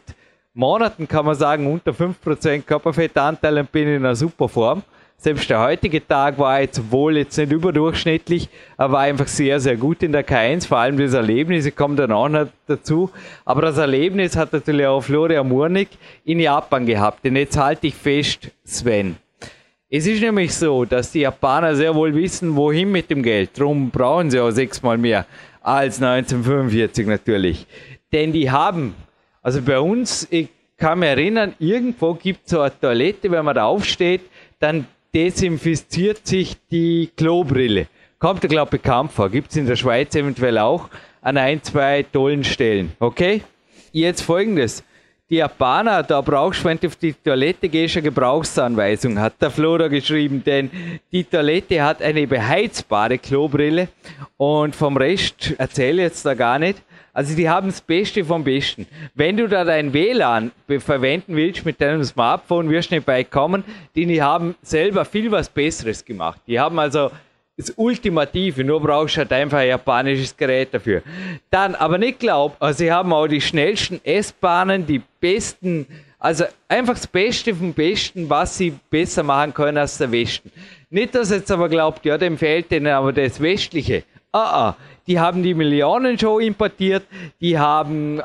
Monaten kann man sagen, unter 5% Körperfettanteil und bin in einer super Form. Selbst der heutige Tag war jetzt wohl jetzt nicht überdurchschnittlich, aber war einfach sehr, sehr gut in der K1. Vor allem das Erlebnis, ich komme dann auch noch dazu. Aber das Erlebnis hat natürlich auch Florian Murnig in Japan gehabt. Und jetzt halte ich fest, Sven. Es ist nämlich so, dass die Japaner sehr wohl wissen, wohin mit dem Geld. Darum brauchen sie auch sechsmal mehr als 1945 natürlich. Denn die haben, also bei uns, ich kann mich erinnern, irgendwo gibt es so eine Toilette, wenn man da aufsteht, dann desinfiziert sich die Klobrille. Kommt, glaube ich, bekannt vor. Gibt es in der Schweiz eventuell auch an ein, zwei tollen Stellen. Okay? Jetzt folgendes. Die Japaner, da brauchst du, wenn du auf die Toilette gehst, eine Gebrauchsanweisung, hat der Flora geschrieben, denn die Toilette hat eine beheizbare Klobrille und vom Rest erzähle ich jetzt da gar nicht. Also die haben das Beste vom Besten. Wenn du da dein WLAN verwenden willst mit deinem Smartphone, wirst du nicht weit kommen. Die haben selber viel was Besseres gemacht. Die haben also das Ultimative, nur brauchst du halt einfach ein japanisches Gerät dafür. Dann, aber nicht glaub, also sie haben auch die schnellsten S-Bahnen, die besten, also einfach das Beste vom Besten, was sie besser machen können als der Westen. Nicht, dass jetzt aber glaubt, ja, dem fehlt denen aber das Westliche. Ah, ah, die haben die Millionenshow importiert, die haben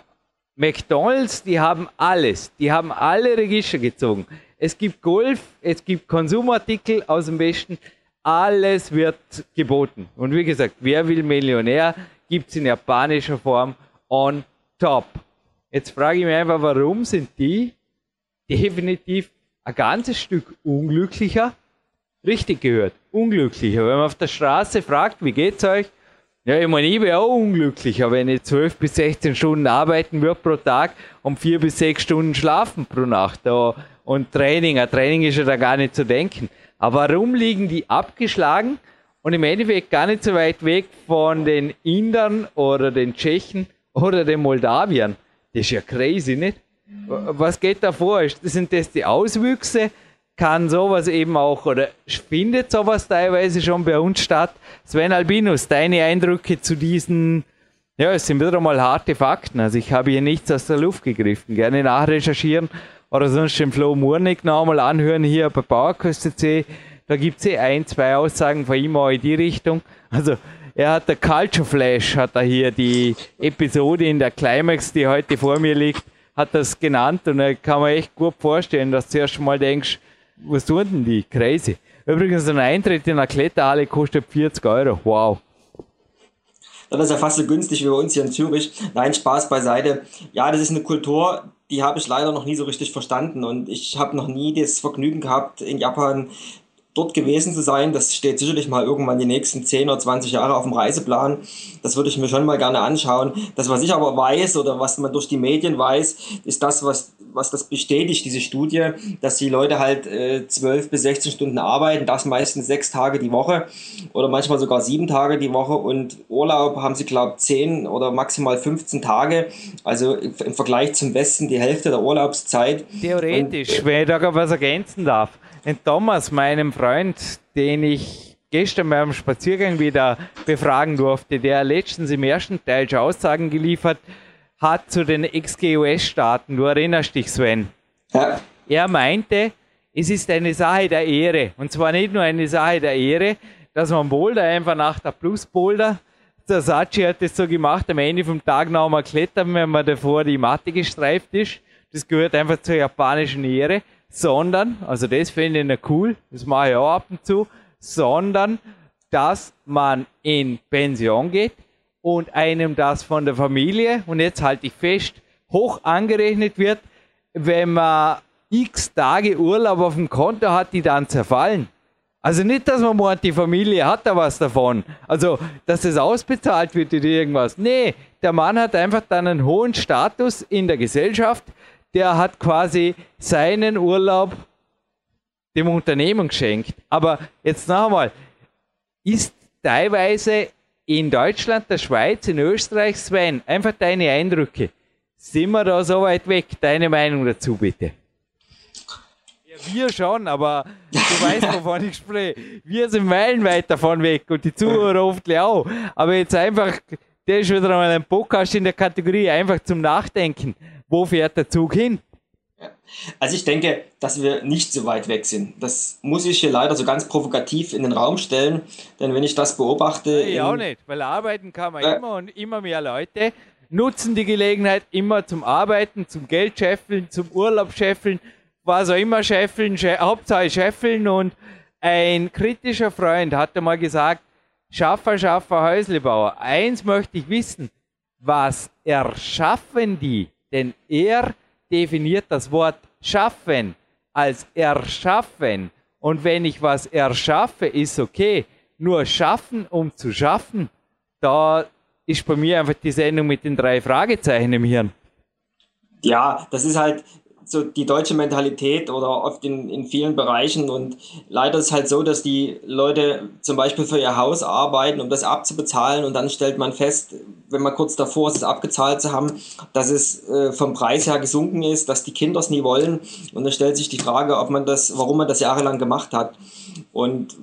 McDonalds, die haben alles, die haben alle Register gezogen. Es gibt Golf, es gibt Konsumartikel aus dem Westen, alles wird geboten. Und wie gesagt, wer will Millionär, gibt es in japanischer Form on top. Jetzt frage ich mich einfach, warum sind die definitiv ein ganzes Stück unglücklicher? Richtig gehört, unglücklicher. Wenn man auf der Straße fragt, wie geht's euch? Ja, ich meine, ich wäre auch unglücklicher, wenn ich 12 bis 16 Stunden arbeiten würde pro Tag und 4 bis 6 Stunden schlafen pro Nacht. Und Training, ein Training ist ja da gar nicht zu denken. Aber warum liegen die abgeschlagen und im Endeffekt gar nicht so weit weg von den Indern oder den Tschechen oder den Moldawiern? Das ist ja crazy, nicht? Was geht da vor? Sind das die Auswüchse kann sowas eben auch oder findet sowas teilweise schon bei uns statt. Sven Albinus, deine Eindrücke zu diesen, ja, es sind wieder mal harte Fakten. Also ich habe hier nichts aus der Luft gegriffen. Gerne nachrecherchieren oder sonst den Flo Murnig nochmal anhören hier bei PowerQuest.c. Da gibt es eh ein, zwei Aussagen von ihm auch in die Richtung. Also er hat der Culture Flash, hat er hier die Episode in der Climax, die heute vor mir liegt, hat das genannt und da kann man echt gut vorstellen, dass du zuerst mal denkst, was tun denn die? Crazy. Übrigens, ein Eintritt in einer Kletterhalle kostet 40 Euro. Wow. Das ist ja fast so günstig wie bei uns hier in Zürich. Nein, Spaß beiseite. Ja, das ist eine Kultur, die habe ich leider noch nie so richtig verstanden. Und ich habe noch nie das Vergnügen gehabt, in Japan dort gewesen zu sein. Das steht sicherlich mal irgendwann die nächsten 10 oder 20 Jahre auf dem Reiseplan. Das würde ich mir schon mal gerne anschauen. Das, was ich aber weiß oder was man durch die Medien weiß, ist das, was, was das bestätigt, diese Studie, dass die Leute halt äh, 12 bis 16 Stunden arbeiten, das meistens sechs Tage die Woche oder manchmal sogar sieben Tage die Woche und Urlaub haben sie, glaube ich, 10 oder maximal 15 Tage. Also im Vergleich zum Westen die Hälfte der Urlaubszeit. Theoretisch, und, wenn ich da was ergänzen darf den Thomas, meinem Freund, den ich gestern beim Spaziergang wieder befragen durfte, der letztens im ersten Teil schon Aussagen geliefert hat zu den XGUS-Staaten. Du erinnerst dich, Sven. Ja. Er meinte, es ist eine Sache der Ehre. Und zwar nicht nur eine Sache der Ehre, dass man Boulder einfach nach der Plus-Boulder, der Sachi hat das so gemacht, am Ende vom Tag noch mal klettern, wenn man davor die Matte gestreift ist. Das gehört einfach zur japanischen Ehre. Sondern, also das finde ich nicht cool, das mache ich auch ab und zu, sondern, dass man in Pension geht und einem das von der Familie, und jetzt halte ich fest, hoch angerechnet wird, wenn man x Tage Urlaub auf dem Konto hat, die dann zerfallen. Also nicht, dass man meint, die Familie hat da was davon. Also, dass es ausbezahlt wird oder irgendwas. Nee, der Mann hat einfach dann einen hohen Status in der Gesellschaft. Der hat quasi seinen Urlaub dem Unternehmen geschenkt. Aber jetzt noch einmal, ist teilweise in Deutschland, der Schweiz, in Österreich, Sven, einfach deine Eindrücke. Sind wir da so weit weg? Deine Meinung dazu bitte. Ja, wir schon, aber du weißt, wovon ich spreche. Wir sind meilenweit davon weg und die Zuhörer oft auch. Aber jetzt einfach, der ist wieder mal ein Podcast in der Kategorie, einfach zum Nachdenken. Wo fährt der Zug hin? Also ich denke, dass wir nicht so weit weg sind. Das muss ich hier leider so ganz provokativ in den Raum stellen, denn wenn ich das beobachte... Ich auch nicht, weil arbeiten kann man äh, immer und immer mehr Leute nutzen die Gelegenheit immer zum Arbeiten, zum Geld scheffeln, zum Urlaub scheffeln, was auch immer scheffeln, schä Hauptsache scheffeln und ein kritischer Freund hatte mal gesagt, Schaffer, Schaffer, Häuslebauer, eins möchte ich wissen, was erschaffen die? Denn er definiert das Wort schaffen als erschaffen. Und wenn ich was erschaffe, ist okay. Nur schaffen, um zu schaffen, da ist bei mir einfach die Sendung mit den drei Fragezeichen im Hirn. Ja, das ist halt, so die deutsche Mentalität oder oft in, in vielen Bereichen. Und leider ist es halt so, dass die Leute zum Beispiel für ihr Haus arbeiten, um das abzubezahlen. Und dann stellt man fest, wenn man kurz davor ist, es abgezahlt zu haben, dass es äh, vom Preis her gesunken ist, dass die Kinder es nie wollen. Und dann stellt sich die Frage, ob man das, warum man das jahrelang gemacht hat. Und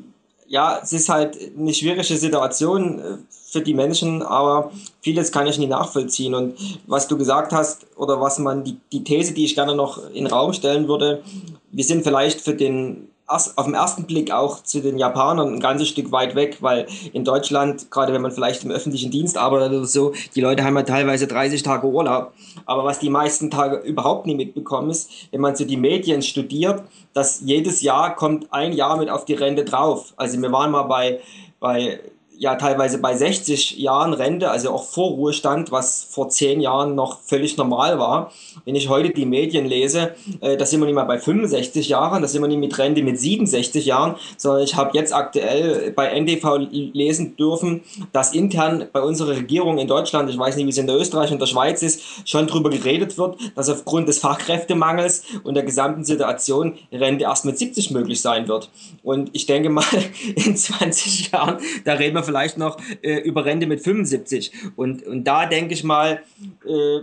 ja, es ist halt eine schwierige Situation äh, für die Menschen, aber vieles kann ich nie nachvollziehen. Und was du gesagt hast, oder was man, die, die These, die ich gerne noch in den Raum stellen würde, wir sind vielleicht für den auf den ersten Blick auch zu den Japanern ein ganzes Stück weit weg, weil in Deutschland, gerade wenn man vielleicht im öffentlichen Dienst arbeitet oder so, die Leute haben ja teilweise 30 Tage Urlaub. Aber was die meisten Tage überhaupt nie mitbekommen ist, wenn man so die Medien studiert, dass jedes Jahr kommt ein Jahr mit auf die Rente drauf. Also wir waren mal bei, bei ja teilweise bei 60 Jahren Rente, also auch Vorruhestand, was vor zehn Jahren noch völlig normal war. Wenn ich heute die Medien lese, äh, da sind wir nicht mal bei 65 Jahren, da sind wir nicht mit Rente mit 67 Jahren, sondern ich habe jetzt aktuell bei NTV lesen dürfen, dass intern bei unserer Regierung in Deutschland, ich weiß nicht, wie es in der Österreich und der Schweiz ist, schon darüber geredet wird, dass aufgrund des Fachkräftemangels und der gesamten Situation Rente erst mit 70 möglich sein wird. Und ich denke mal, in 20 Jahren, da reden wir vielleicht noch äh, über Rente mit 75. Und, und da denke ich mal, äh,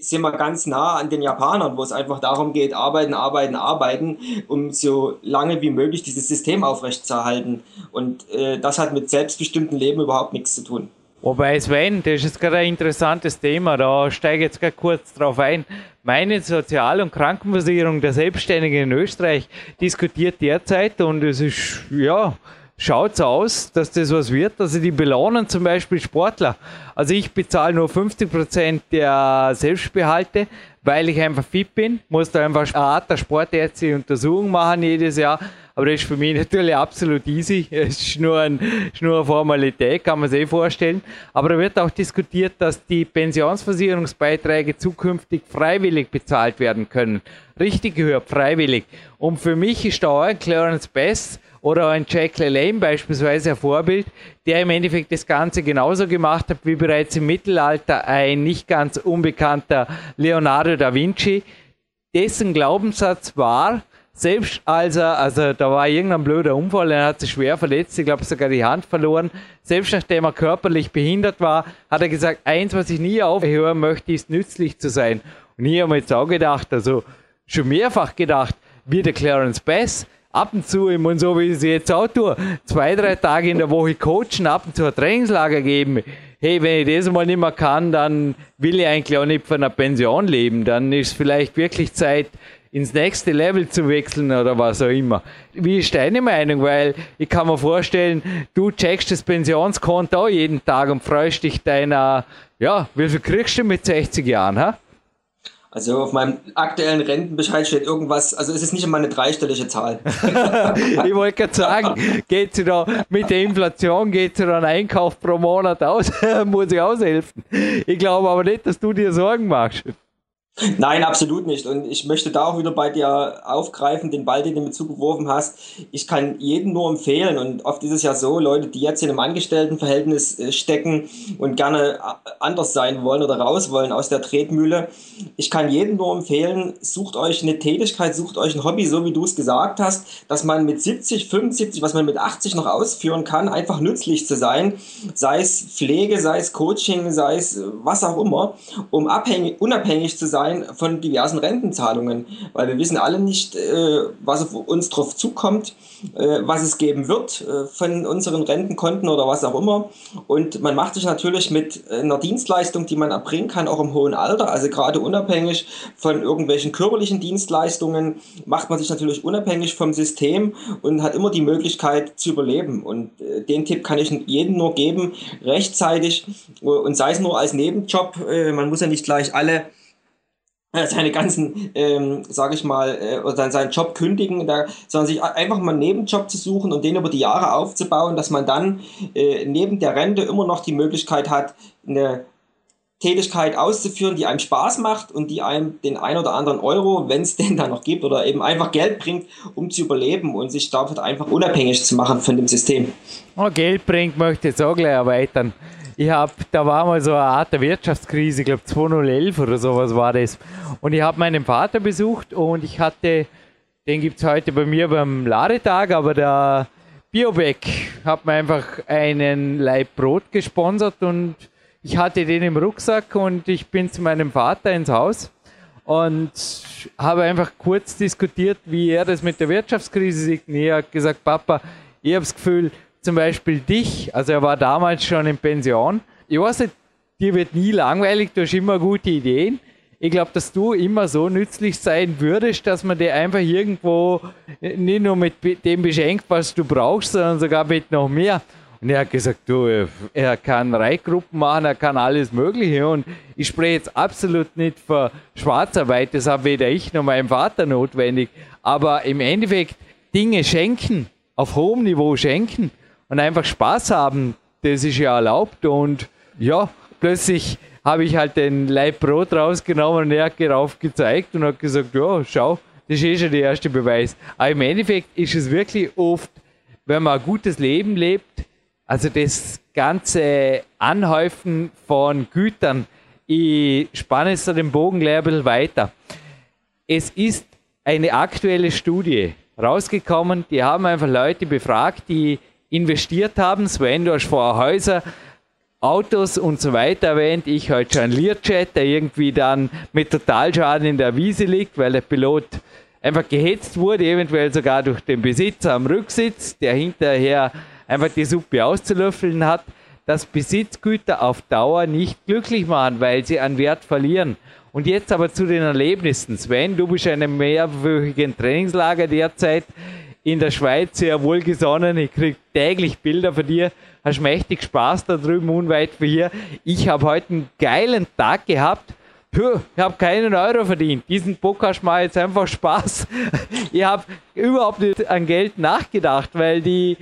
sind wir ganz nah an den Japanern, wo es einfach darum geht, arbeiten, arbeiten, arbeiten, um so lange wie möglich dieses System aufrechtzuerhalten. Und äh, das hat mit selbstbestimmtem Leben überhaupt nichts zu tun. Wobei Sven, das ist gerade ein interessantes Thema, da steige ich jetzt gerade kurz drauf ein. Meine Sozial- und Krankenversicherung der Selbstständigen in Österreich diskutiert derzeit und es ist, ja, schaut es aus, dass das was wird. Also die belohnen zum Beispiel Sportler. Also ich bezahle nur 50% der Selbstbehalte, weil ich einfach fit bin. Muss da einfach eine Art der sportärztliche Untersuchung machen jedes Jahr. Aber das ist für mich natürlich absolut easy. Es ist nur, ein, ist nur eine Formalität, kann man sich eh vorstellen. Aber da wird auch diskutiert, dass die Pensionsversicherungsbeiträge zukünftig freiwillig bezahlt werden können. Richtig gehört, freiwillig. Und für mich ist da auch ein Clarence Best oder ein Jack LaLanne beispielsweise ein Vorbild, der im Endeffekt das Ganze genauso gemacht hat wie bereits im Mittelalter ein nicht ganz unbekannter Leonardo da Vinci, dessen Glaubenssatz war, selbst als er, also da war irgendein blöder Unfall, er hat sich schwer verletzt, ich glaube sogar die Hand verloren, selbst nachdem er körperlich behindert war, hat er gesagt, eins, was ich nie aufhören möchte, ist nützlich zu sein. Und ich habe mir jetzt auch gedacht, also schon mehrfach gedacht, wie der Clarence Bass, ab und zu, ich meine, so wie ich es jetzt auch tue, zwei, drei Tage in der Woche coachen, ab und zu ein Trainingslager geben. hey, wenn ich das mal nicht mehr kann, dann will ich eigentlich auch nicht von einer Pension leben. Dann ist vielleicht wirklich Zeit, ins nächste Level zu wechseln oder was auch immer. Wie ist deine Meinung? Weil ich kann mir vorstellen, du checkst das Pensionskonto auch jeden Tag und freust dich deiner, ja, wie viel kriegst du mit 60 Jahren, ha? Also auf meinem aktuellen Rentenbescheid steht irgendwas, also es ist nicht einmal eine dreistellige Zahl. ich wollte gerade sagen, geht sie da mit der Inflation, geht sie da einen Einkauf pro Monat aus, muss ich aushelfen. Ich glaube aber nicht, dass du dir Sorgen machst. Nein, absolut nicht. Und ich möchte da auch wieder bei dir aufgreifen, den Ball, den du mir zugeworfen hast. Ich kann jedem nur empfehlen, und oft ist es ja so, Leute, die jetzt in einem Angestelltenverhältnis äh, stecken und gerne äh, anders sein wollen oder raus wollen aus der Tretmühle. Ich kann jedem nur empfehlen, sucht euch eine Tätigkeit, sucht euch ein Hobby, so wie du es gesagt hast, dass man mit 70, 75, was man mit 80 noch ausführen kann, einfach nützlich zu sein. Sei es Pflege, sei es Coaching, sei es äh, was auch immer, um abhängig, unabhängig zu sein sein von diversen Rentenzahlungen, weil wir wissen alle nicht, äh, was auf uns drauf zukommt, äh, was es geben wird äh, von unseren Rentenkonten oder was auch immer. Und man macht sich natürlich mit einer Dienstleistung, die man erbringen kann, auch im hohen Alter, also gerade unabhängig von irgendwelchen körperlichen Dienstleistungen, macht man sich natürlich unabhängig vom System und hat immer die Möglichkeit zu überleben. Und den Tipp kann ich jedem nur geben, rechtzeitig und sei es nur als Nebenjob, man muss ja nicht gleich alle seine ganzen, ähm, sage ich mal, äh, oder seinen Job kündigen, da, sondern sich einfach mal einen Nebenjob zu suchen und den über die Jahre aufzubauen, dass man dann äh, neben der Rente immer noch die Möglichkeit hat, eine Tätigkeit auszuführen, die einem Spaß macht und die einem den ein oder anderen Euro, wenn es denn da noch gibt, oder eben einfach Geld bringt, um zu überleben und sich damit einfach unabhängig zu machen von dem System. Oh, Geld bringt, möchte ich jetzt auch gleich erweitern. Ich habe, da war mal so eine Art der Wirtschaftskrise, ich glaube 2011 oder sowas war das. Und ich habe meinen Vater besucht und ich hatte, den gibt es heute bei mir beim Ladetag, aber der Biobeck hat mir einfach einen Leib Brot gesponsert und ich hatte den im Rucksack und ich bin zu meinem Vater ins Haus und habe einfach kurz diskutiert, wie er das mit der Wirtschaftskrise sieht. Und er hat gesagt, Papa, ich habe das Gefühl, zum Beispiel dich, also er war damals schon in Pension. Ich weiß nicht, dir wird nie langweilig, du hast immer gute Ideen. Ich glaube, dass du immer so nützlich sein würdest, dass man dir einfach irgendwo nicht nur mit dem beschenkt, was du brauchst, sondern sogar mit noch mehr. Und er hat gesagt, du, er kann Reitgruppen machen, er kann alles Mögliche. Und ich spreche jetzt absolut nicht für Schwarzarbeit, das habe weder ich noch mein Vater notwendig. Aber im Endeffekt Dinge schenken, auf hohem Niveau schenken, und einfach Spaß haben, das ist ja erlaubt. Und ja, plötzlich habe ich halt den Leib Brot rausgenommen und er hat darauf gezeigt und hat gesagt, ja, schau, das ist eh schon der erste Beweis. Aber im Endeffekt ist es wirklich oft, wenn man ein gutes Leben lebt, also das ganze Anhäufen von Gütern, ich spanne jetzt den Bogen ein bisschen weiter. Es ist eine aktuelle Studie rausgekommen, die haben einfach Leute befragt, die investiert haben. Sven, du hast vorher Häuser, Autos und so weiter erwähnt. Ich heute schon Learjet, der irgendwie dann mit Totalschaden in der Wiese liegt, weil der Pilot einfach gehetzt wurde, eventuell sogar durch den Besitzer am Rücksitz, der hinterher einfach die Suppe auszulöffeln hat, dass Besitzgüter auf Dauer nicht glücklich machen, weil sie an Wert verlieren. Und jetzt aber zu den Erlebnissen. Sven, du bist in einem mehrwöchigen Trainingslager derzeit in der Schweiz sehr wohlgesonnen. Ich kriege täglich Bilder von dir. Hast mächtig Spaß da drüben, unweit von hier. Ich habe heute einen geilen Tag gehabt. Puh, ich habe keinen Euro verdient. Diesen Podcast macht jetzt einfach Spaß. Ich habe überhaupt nicht an Geld nachgedacht, weil die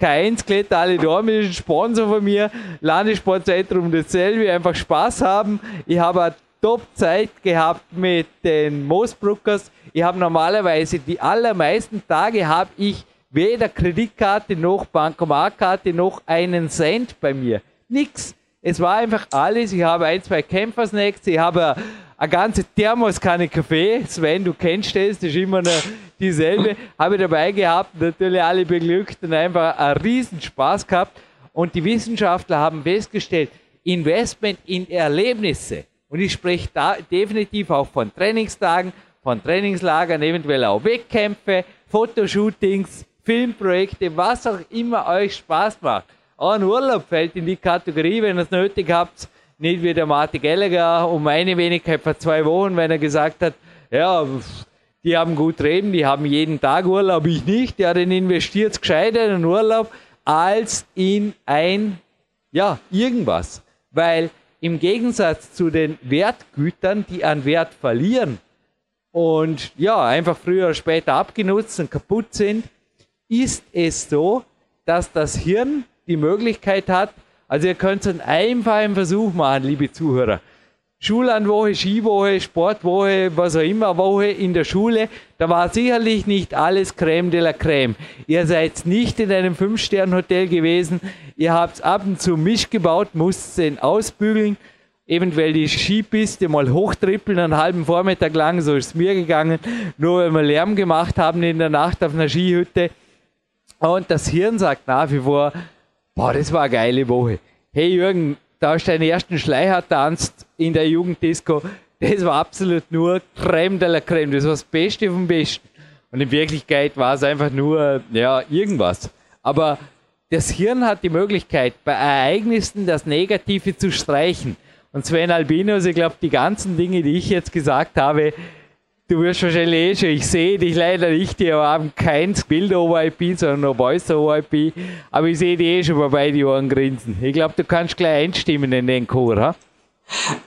K1 Kletter alle Dorm ist ein Sponsor von mir. Landessportzentrum dasselbe, einfach Spaß haben. Ich habe Top-Zeit gehabt mit den Moosbruckers. Ich habe normalerweise die allermeisten Tage habe ich weder Kreditkarte noch Bankomatkarte noch einen Cent bei mir. Nix. Es war einfach alles. Ich habe ein, zwei Kämpfersnacks. Ich habe eine ganze Thermoskanne Kaffee. Sven, du kennst das, das ist immer eine, dieselbe. Habe ich dabei gehabt. Natürlich alle beglückt und einfach einen riesen Spaß gehabt. Und die Wissenschaftler haben festgestellt, Investment in Erlebnisse. Und ich spreche da definitiv auch von Trainingstagen, von Trainingslagern, eventuell auch Wettkämpfe, Fotoshootings, Filmprojekte, was auch immer euch Spaß macht. ein Urlaub fällt in die Kategorie, wenn ihr es nötig habt, nicht wie der Martin Gallagher um eine Wenigkeit vor zwei Wochen, wenn er gesagt hat, ja, die haben gut reden, die haben jeden Tag Urlaub, ich nicht, ja, dann investiert gescheiter in den Urlaub als in ein, ja, irgendwas. Weil im Gegensatz zu den Wertgütern, die an Wert verlieren und ja, einfach früher oder später abgenutzt und kaputt sind, ist es so, dass das Hirn die Möglichkeit hat, also ihr könnt einen einfachen Versuch machen, liebe Zuhörer. Schullandwoche, Skiwoche, Sportwoche, was auch immer, Woche in der Schule, da war sicherlich nicht alles Creme de la Creme. Ihr seid nicht in einem Fünf-Sterne-Hotel gewesen, ihr habt ab und zu Misch gebaut, musst den ausbügeln, eventuell die Skipiste mal hochtrippeln, einen halben Vormittag lang, so ist es mir gegangen, nur weil wir Lärm gemacht haben in der Nacht auf einer Skihütte. Und das Hirn sagt nach wie vor, boah, das war eine geile Woche. Hey Jürgen, da hast du deinen ersten Schleicher tanzt in der Jugenddisco. Das war absolut nur Creme de la Creme. Das war das Beste vom Besten. Und in Wirklichkeit war es einfach nur, ja, irgendwas. Aber das Hirn hat die Möglichkeit, bei Ereignissen das Negative zu streichen. Und Sven Albinos, ich glaube, die ganzen Dinge, die ich jetzt gesagt habe, Du wirst wahrscheinlich eh schon, ich sehe dich leider nicht, die haben kein Bild-OIP, sondern nur Voice-OIP, aber ich sehe dich eh schon bei beiden Ohren grinsen. Ich glaube, du kannst gleich einstimmen in den Chor, ha?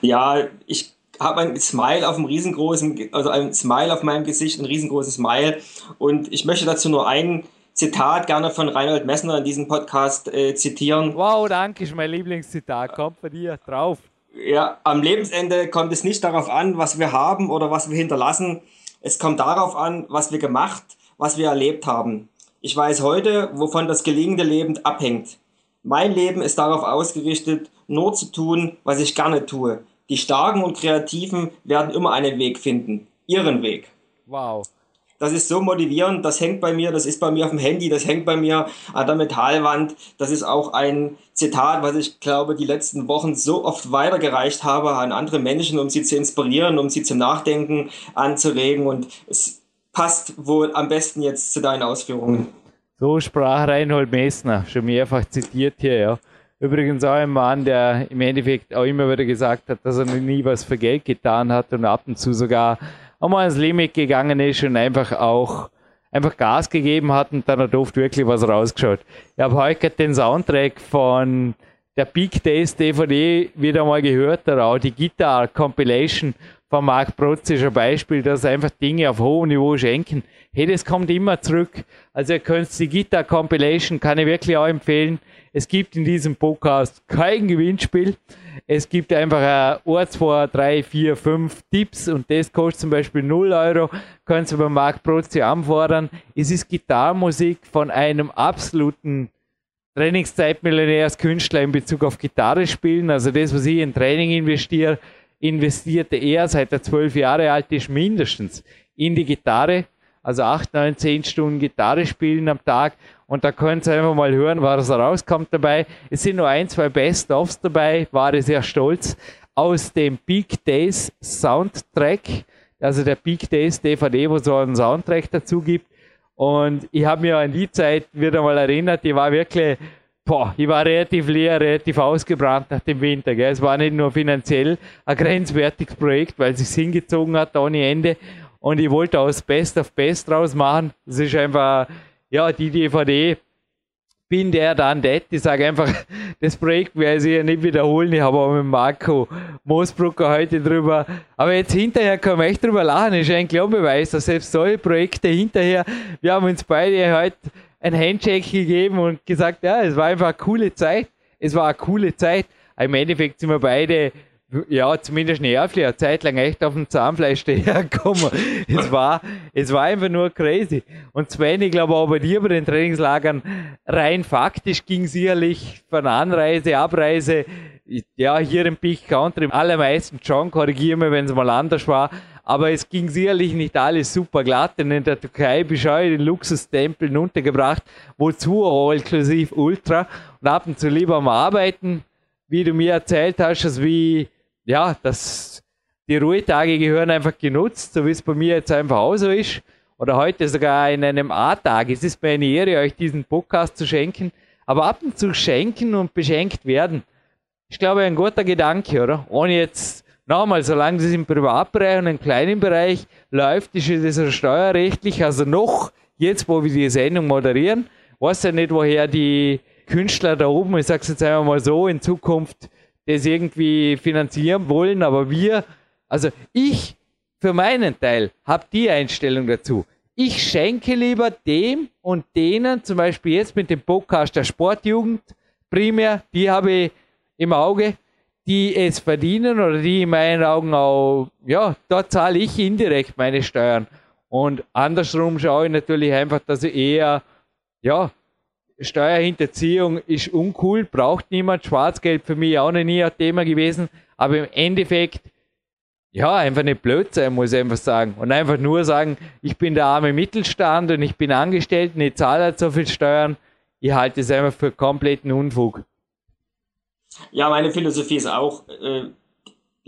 Ja, ich habe ein Smile auf einem riesengroßen, also ein Smile auf meinem Gesicht, ein riesengroßes Smile und ich möchte dazu nur ein Zitat gerne von Reinhold Messner in diesem Podcast äh, zitieren. Wow, danke, ist mein Lieblingszitat, kommt von dir drauf. Ja, am Lebensende kommt es nicht darauf an, was wir haben oder was wir hinterlassen. Es kommt darauf an, was wir gemacht, was wir erlebt haben. Ich weiß heute, wovon das gelingende Leben abhängt. Mein Leben ist darauf ausgerichtet, nur zu tun, was ich gerne tue. Die Starken und Kreativen werden immer einen Weg finden. Ihren Weg. Wow. Das ist so motivierend, das hängt bei mir, das ist bei mir auf dem Handy, das hängt bei mir an der Metallwand. Das ist auch ein Zitat, was ich glaube, die letzten Wochen so oft weitergereicht habe an andere Menschen, um sie zu inspirieren, um sie zum Nachdenken anzuregen. Und es passt wohl am besten jetzt zu deinen Ausführungen. So sprach Reinhold Messner, schon mehrfach zitiert hier, ja. Übrigens auch ein Mann, der im Endeffekt auch immer wieder gesagt hat, dass er nie was für Geld getan hat und ab und zu sogar einmal ans Limit gegangen ist und einfach auch einfach Gas gegeben hat und dann hat oft wirklich was rausgeschaut. Ich habe heute den Soundtrack von der Big Days DVD wieder mal gehört, oder auch die Guitar Compilation von Marc Protz ist ein Beispiel, dass einfach Dinge auf hohem Niveau schenken. Hey, das kommt immer zurück. Also ihr könnt die Guitar Compilation, kann ich wirklich auch empfehlen. Es gibt in diesem Podcast kein Gewinnspiel. Es gibt einfach ein, zwei, drei, vier, fünf Tipps und das kostet zum Beispiel 0 Euro. Können Sie beim Markt Prozi anfordern. Es ist Gitarrenmusik von einem absoluten Trainingszeitmillionärskünstler in Bezug auf Gitarre spielen. Also das, was ich in Training investiere, investierte er, seit er zwölf Jahre alt ist, mindestens in die Gitarre. Also acht, neun, zehn Stunden Gitarre spielen am Tag und da könnt ihr einfach mal hören, was rauskommt dabei. Es sind nur ein, zwei Best-ofs dabei, war ich sehr stolz. Aus dem Big Days Soundtrack, also der Big Days DVD, wo so einen Soundtrack dazu gibt. Und ich habe mich an die Zeit wieder mal erinnert, die war wirklich, boah, ich war relativ leer, relativ ausgebrannt nach dem Winter. Gell. Es war nicht nur finanziell ein grenzwertiges Projekt, weil es sich hingezogen hat ohne Ende. Und ich wollte aus Best of Best draus machen. Es ist einfach ja, die DVD bin der dann det. Ich sage einfach, das Projekt werde ich ja nicht wiederholen. Ich habe auch mit Marco Moosbrucker heute drüber. Aber jetzt hinterher kann man echt drüber lachen. Das ist ein Beweis, dass selbst solche Projekte hinterher, wir haben uns beide heute ein Handshake gegeben und gesagt, ja, es war einfach eine coole Zeit. Es war eine coole Zeit. Im Endeffekt sind wir beide ja, zumindest nervlich, eine Zeit lang echt auf dem Zahnfleisch daherkommen. es war, es war einfach nur crazy. Und Sven, ich glaube auch bei dir bei den Trainingslagern, rein faktisch ging sicherlich von Anreise, Abreise, ja, hier im Peak Country am allermeisten schon, korrigiere mich, wenn es mal anders war, aber es ging sicherlich nicht alles super glatt, denn in der Türkei bist du den Luxustempeln untergebracht, wozu all inklusive Ultra und ab und zu lieber am Arbeiten, wie du mir erzählt hast, als wie ja, das, die Ruhetage gehören einfach genutzt, so wie es bei mir jetzt einfach auch so ist. Oder heute sogar in einem A-Tag. Es ist mir eine Ehre, euch diesen Podcast zu schenken. Aber ab und zu schenken und beschenkt werden, ich glaube, ein guter Gedanke, oder? Ohne jetzt, nochmal, solange das im Privatbereich und im kleinen Bereich läuft, ist das steuerrechtlich, also noch, jetzt wo wir die Sendung moderieren, weiß ja nicht, woher die Künstler da oben, ich sag's jetzt einfach mal so, in Zukunft das irgendwie finanzieren wollen, aber wir, also ich für meinen Teil habe die Einstellung dazu. Ich schenke lieber dem und denen, zum Beispiel jetzt mit dem Podcast der Sportjugend, primär, die habe ich im Auge, die es verdienen oder die in meinen Augen auch, ja, da zahle ich indirekt meine Steuern. Und andersrum schaue ich natürlich einfach, dass ich eher, ja, Steuerhinterziehung ist uncool, braucht niemand. Schwarzgeld für mich auch noch nie ein Thema gewesen. Aber im Endeffekt, ja, einfach nicht blöd sein, muss ich einfach sagen. Und einfach nur sagen, ich bin der arme Mittelstand und ich bin angestellt und ich zahle halt so viel Steuern. Ich halte es einfach für kompletten Unfug. Ja, meine Philosophie ist auch, äh,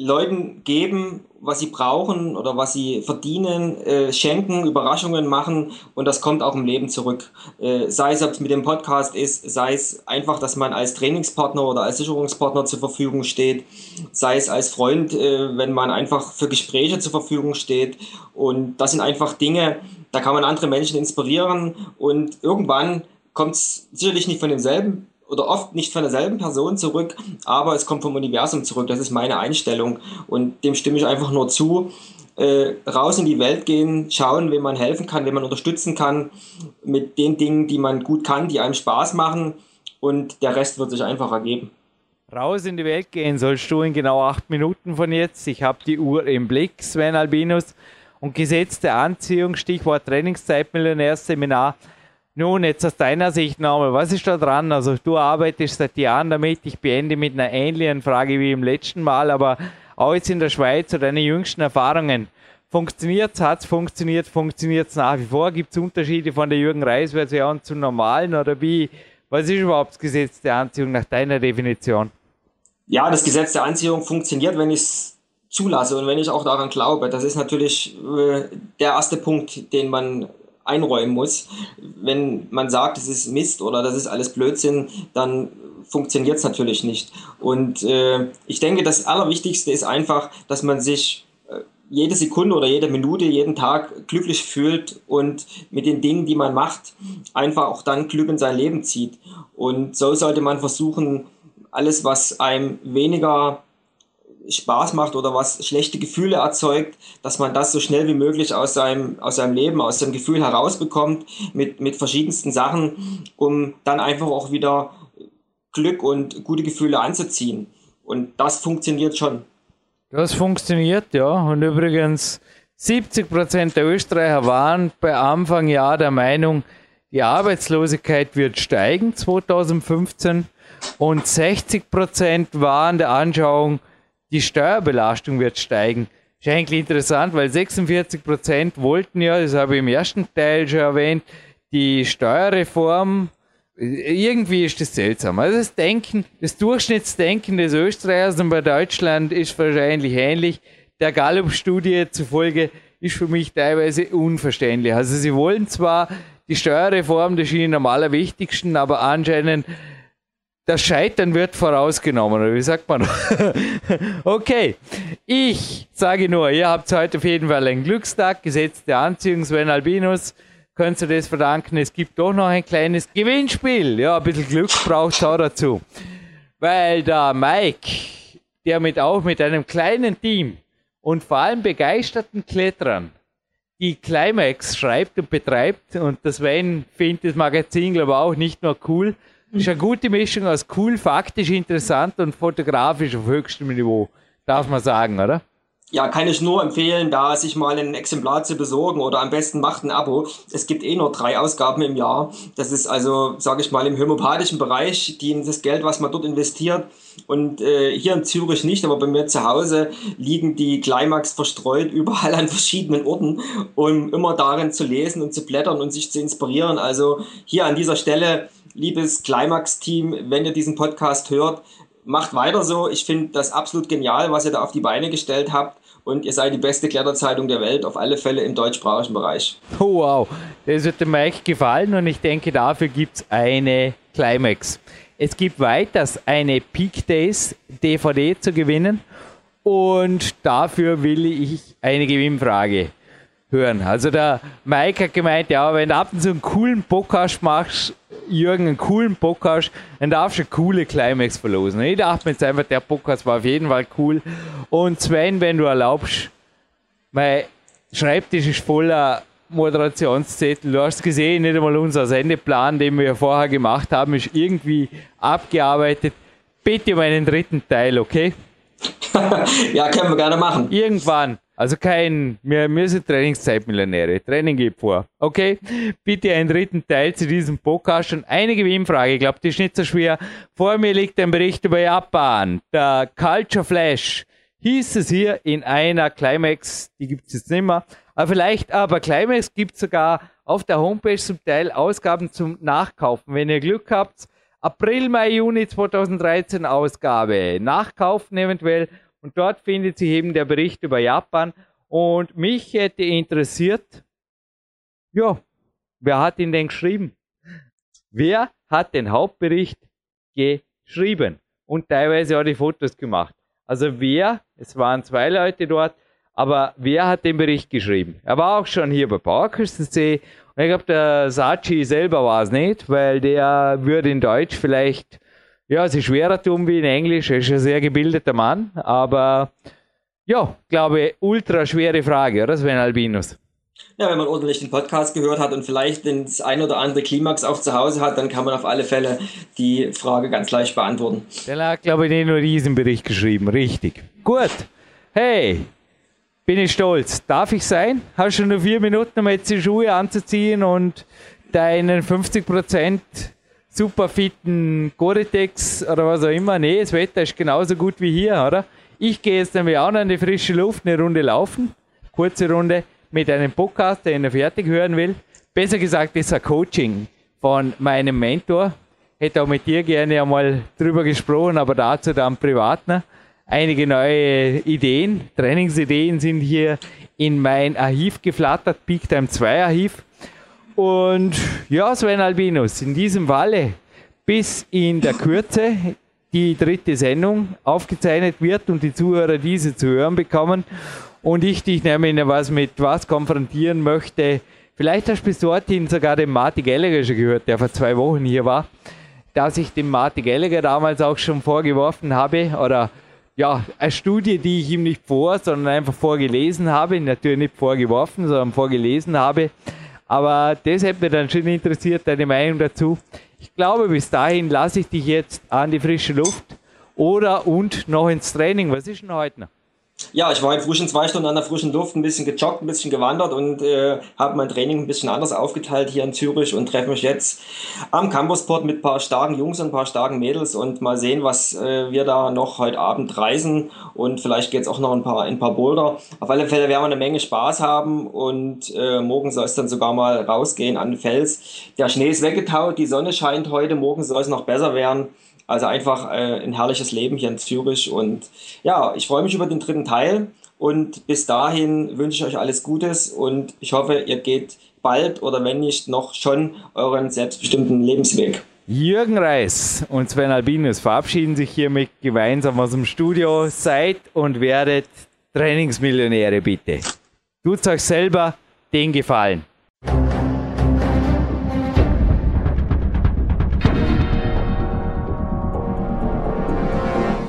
Leuten geben, was sie brauchen oder was sie verdienen, äh, schenken, Überraschungen machen und das kommt auch im Leben zurück. Äh, sei es, ob es mit dem Podcast ist, sei es einfach, dass man als Trainingspartner oder als Sicherungspartner zur Verfügung steht, sei es als Freund, äh, wenn man einfach für Gespräche zur Verfügung steht und das sind einfach Dinge, da kann man andere Menschen inspirieren und irgendwann kommt es sicherlich nicht von demselben oder oft nicht von derselben Person zurück, aber es kommt vom Universum zurück. Das ist meine Einstellung und dem stimme ich einfach nur zu. Äh, raus in die Welt gehen, schauen, wem man helfen kann, wem man unterstützen kann, mit den Dingen, die man gut kann, die einem Spaß machen und der Rest wird sich einfach ergeben. Raus in die Welt gehen sollst du in genau acht Minuten von jetzt. Ich habe die Uhr im Blick, Sven Albinus. Und gesetzte Anziehung, Stichwort Trainingszeit, Millionärseminar. Nun, jetzt aus deiner Sicht nochmal, was ist da dran? Also du arbeitest seit Jahren damit. Ich beende mit einer ähnlichen Frage wie im letzten Mal, aber auch jetzt in der Schweiz oder deine jüngsten Erfahrungen. Funktioniert es, hat es funktioniert, funktioniert es nach wie vor? Gibt es Unterschiede von der Jürgen Reis-Version zum normalen oder wie? Was ist überhaupt das Gesetz der Anziehung nach deiner Definition? Ja, das Gesetz der Anziehung funktioniert, wenn ich es zulasse und wenn ich auch daran glaube. Das ist natürlich äh, der erste Punkt, den man einräumen muss. Wenn man sagt, es ist Mist oder das ist alles Blödsinn, dann funktioniert es natürlich nicht. Und äh, ich denke, das Allerwichtigste ist einfach, dass man sich äh, jede Sekunde oder jede Minute, jeden Tag glücklich fühlt und mit den Dingen, die man macht, einfach auch dann Glück in sein Leben zieht. Und so sollte man versuchen, alles, was einem weniger Spaß macht oder was schlechte Gefühle erzeugt, dass man das so schnell wie möglich aus seinem, aus seinem Leben, aus seinem Gefühl herausbekommt mit, mit verschiedensten Sachen, um dann einfach auch wieder Glück und gute Gefühle anzuziehen. Und das funktioniert schon. Das funktioniert, ja. Und übrigens, 70 Prozent der Österreicher waren bei Anfang Jahr der Meinung, die Arbeitslosigkeit wird steigen 2015 und 60 Prozent waren der Anschauung, die Steuerbelastung wird steigen. Ist eigentlich interessant, weil 46 Prozent wollten ja, das habe ich im ersten Teil schon erwähnt, die Steuerreform. Irgendwie ist das seltsam. Also das Denken, das Durchschnittsdenken des Österreichers und bei Deutschland ist wahrscheinlich ähnlich. Der Gallup-Studie zufolge ist für mich teilweise unverständlich. Also sie wollen zwar die Steuerreform, das ist ihnen am allerwichtigsten, aber anscheinend das Scheitern wird vorausgenommen, oder wie sagt man? okay, ich sage nur, ihr habt heute auf jeden Fall einen Glückstag, Gesetz der Anziehung, Sven Albinus, könnt ihr das verdanken. Es gibt doch noch ein kleines Gewinnspiel. Ja, ein bisschen Glück braucht auch dazu. Weil der Mike, der mit auch mit einem kleinen Team und vor allem begeisterten Klettern die Climax schreibt und betreibt und das Sven findet das Magazin, glaube ich, auch nicht nur cool, ist eine gute Mischung aus cool, faktisch interessant und fotografisch auf höchstem Niveau. Darf man sagen, oder? Ja, kann ich nur empfehlen, da sich mal ein Exemplar zu besorgen oder am besten macht ein Abo. Es gibt eh nur drei Ausgaben im Jahr. Das ist also, sage ich mal, im homöopathischen Bereich, die das Geld, was man dort investiert. Und äh, hier in Zürich nicht, aber bei mir zu Hause liegen die Climax verstreut überall an verschiedenen Orten, um immer darin zu lesen und zu blättern und sich zu inspirieren. Also hier an dieser Stelle liebes Climax-Team, wenn ihr diesen Podcast hört, macht weiter so. Ich finde das absolut genial, was ihr da auf die Beine gestellt habt. Und ihr seid die beste Kletterzeitung der Welt, auf alle Fälle im deutschsprachigen Bereich. Oh, wow, das wird dem Mike gefallen und ich denke, dafür gibt es eine Climax. Es gibt weiters eine Peak Days DVD zu gewinnen und dafür will ich eine Gewinnfrage hören. Also der Mike hat gemeint, ja, wenn du ab und zu einen coolen Podcast machst, Jürgen, einen coolen Podcast, dann darfst du eine coole Climax verlosen. Ich dachte mir jetzt einfach, der Podcast war auf jeden Fall cool. Und Sven, wenn du erlaubst, mein Schreibtisch ist voller Moderationszettel. Du hast gesehen, nicht einmal unser Sendeplan, den wir vorher gemacht haben, ist irgendwie abgearbeitet. Bitte um einen dritten Teil, okay? ja, können wir gerne machen. Irgendwann. Also kein, wir, wir sind Trainingszeitmillionäre. Training geht vor. Okay? Bitte einen dritten Teil zu diesem Podcast und eine Gewinnfrage. Ich glaube, die ist nicht so schwer. Vor mir liegt ein Bericht über Japan. Der Culture Flash hieß es hier in einer Climax, die gibt es jetzt nicht mehr, aber vielleicht, aber Climax gibt es sogar auf der Homepage zum Teil Ausgaben zum Nachkaufen. Wenn ihr Glück habt, April, Mai, Juni 2013 Ausgabe. Nachkaufen eventuell. Und dort findet sich eben der Bericht über Japan. Und mich hätte interessiert, ja, wer hat ihn denn geschrieben? Wer hat den Hauptbericht geschrieben? Und teilweise auch die Fotos gemacht. Also wer, es waren zwei Leute dort, aber wer hat den Bericht geschrieben? Er war auch schon hier bei PowerQuest.c und ich glaube, der Sachi selber war es nicht, weil der würde in Deutsch vielleicht ja, sich schwerer tun wie in Englisch. Er ist ein sehr gebildeter Mann, aber ja, glaube, ultra schwere Frage, oder Sven Albinus? Ja, wenn man ordentlich den Podcast gehört hat und vielleicht das ein oder andere Klimax auch zu Hause hat, dann kann man auf alle Fälle die Frage ganz leicht beantworten. Der lag, glaube ich, nicht nur diesen Bericht geschrieben. Richtig. Gut. Hey, bin ich stolz. Darf ich sein? Hast du nur vier Minuten, um jetzt die Schuhe anzuziehen und deinen 50% super fitten Gore-Tex oder was auch immer? Nee, das Wetter ist genauso gut wie hier, oder? Ich gehe jetzt nämlich auch noch in die frische Luft, eine Runde laufen. Kurze Runde mit einem Podcast, den ich fertig hören will. Besser gesagt, das ist ein Coaching von meinem Mentor. Hätte auch mit dir gerne einmal drüber gesprochen, aber dazu dann privat. Ne? einige neue Ideen, Trainingsideen sind hier in mein Archiv geflattert, Peak Time 2 Archiv. Und ja, Sven Albinus, in diesem Falle bis in der Kürze die dritte Sendung aufgezeichnet wird und die Zuhörer diese zu hören bekommen und ich dich nämlich was mit was konfrontieren möchte. Vielleicht hast du bis dorthin sogar den Marty Gallagher schon gehört, der vor zwei Wochen hier war, dass ich dem Marty Gallagher damals auch schon vorgeworfen habe oder ja, eine Studie, die ich ihm nicht vor, sondern einfach vorgelesen habe, natürlich nicht vorgeworfen, sondern vorgelesen habe. Aber das hätte mich dann schon interessiert, deine Meinung dazu. Ich glaube, bis dahin lasse ich dich jetzt an die frische Luft oder und noch ins Training. Was ist denn heute noch? Ja, ich war in frischen zwei Stunden an der frischen Luft, ein bisschen gejoggt, ein bisschen gewandert und äh, habe mein Training ein bisschen anders aufgeteilt hier in Zürich und treffe mich jetzt am Campusport mit ein paar starken Jungs und ein paar starken Mädels und mal sehen, was äh, wir da noch heute Abend reisen und vielleicht geht es auch noch ein paar, ein paar Boulder. Auf alle Fälle werden wir eine Menge Spaß haben und äh, morgen soll es dann sogar mal rausgehen an den Fels. Der Schnee ist weggetaut, die Sonne scheint heute, morgen soll es noch besser werden. Also einfach äh, ein herrliches Leben hier in Zürich. Und ja, ich freue mich über den dritten Teil. Und bis dahin wünsche ich euch alles Gutes und ich hoffe, ihr geht bald oder wenn nicht noch schon euren selbstbestimmten Lebensweg. Jürgen Reis und Sven Albinus verabschieden sich hiermit gemeinsam aus dem Studio. Seid und werdet Trainingsmillionäre bitte. Tut euch selber den Gefallen.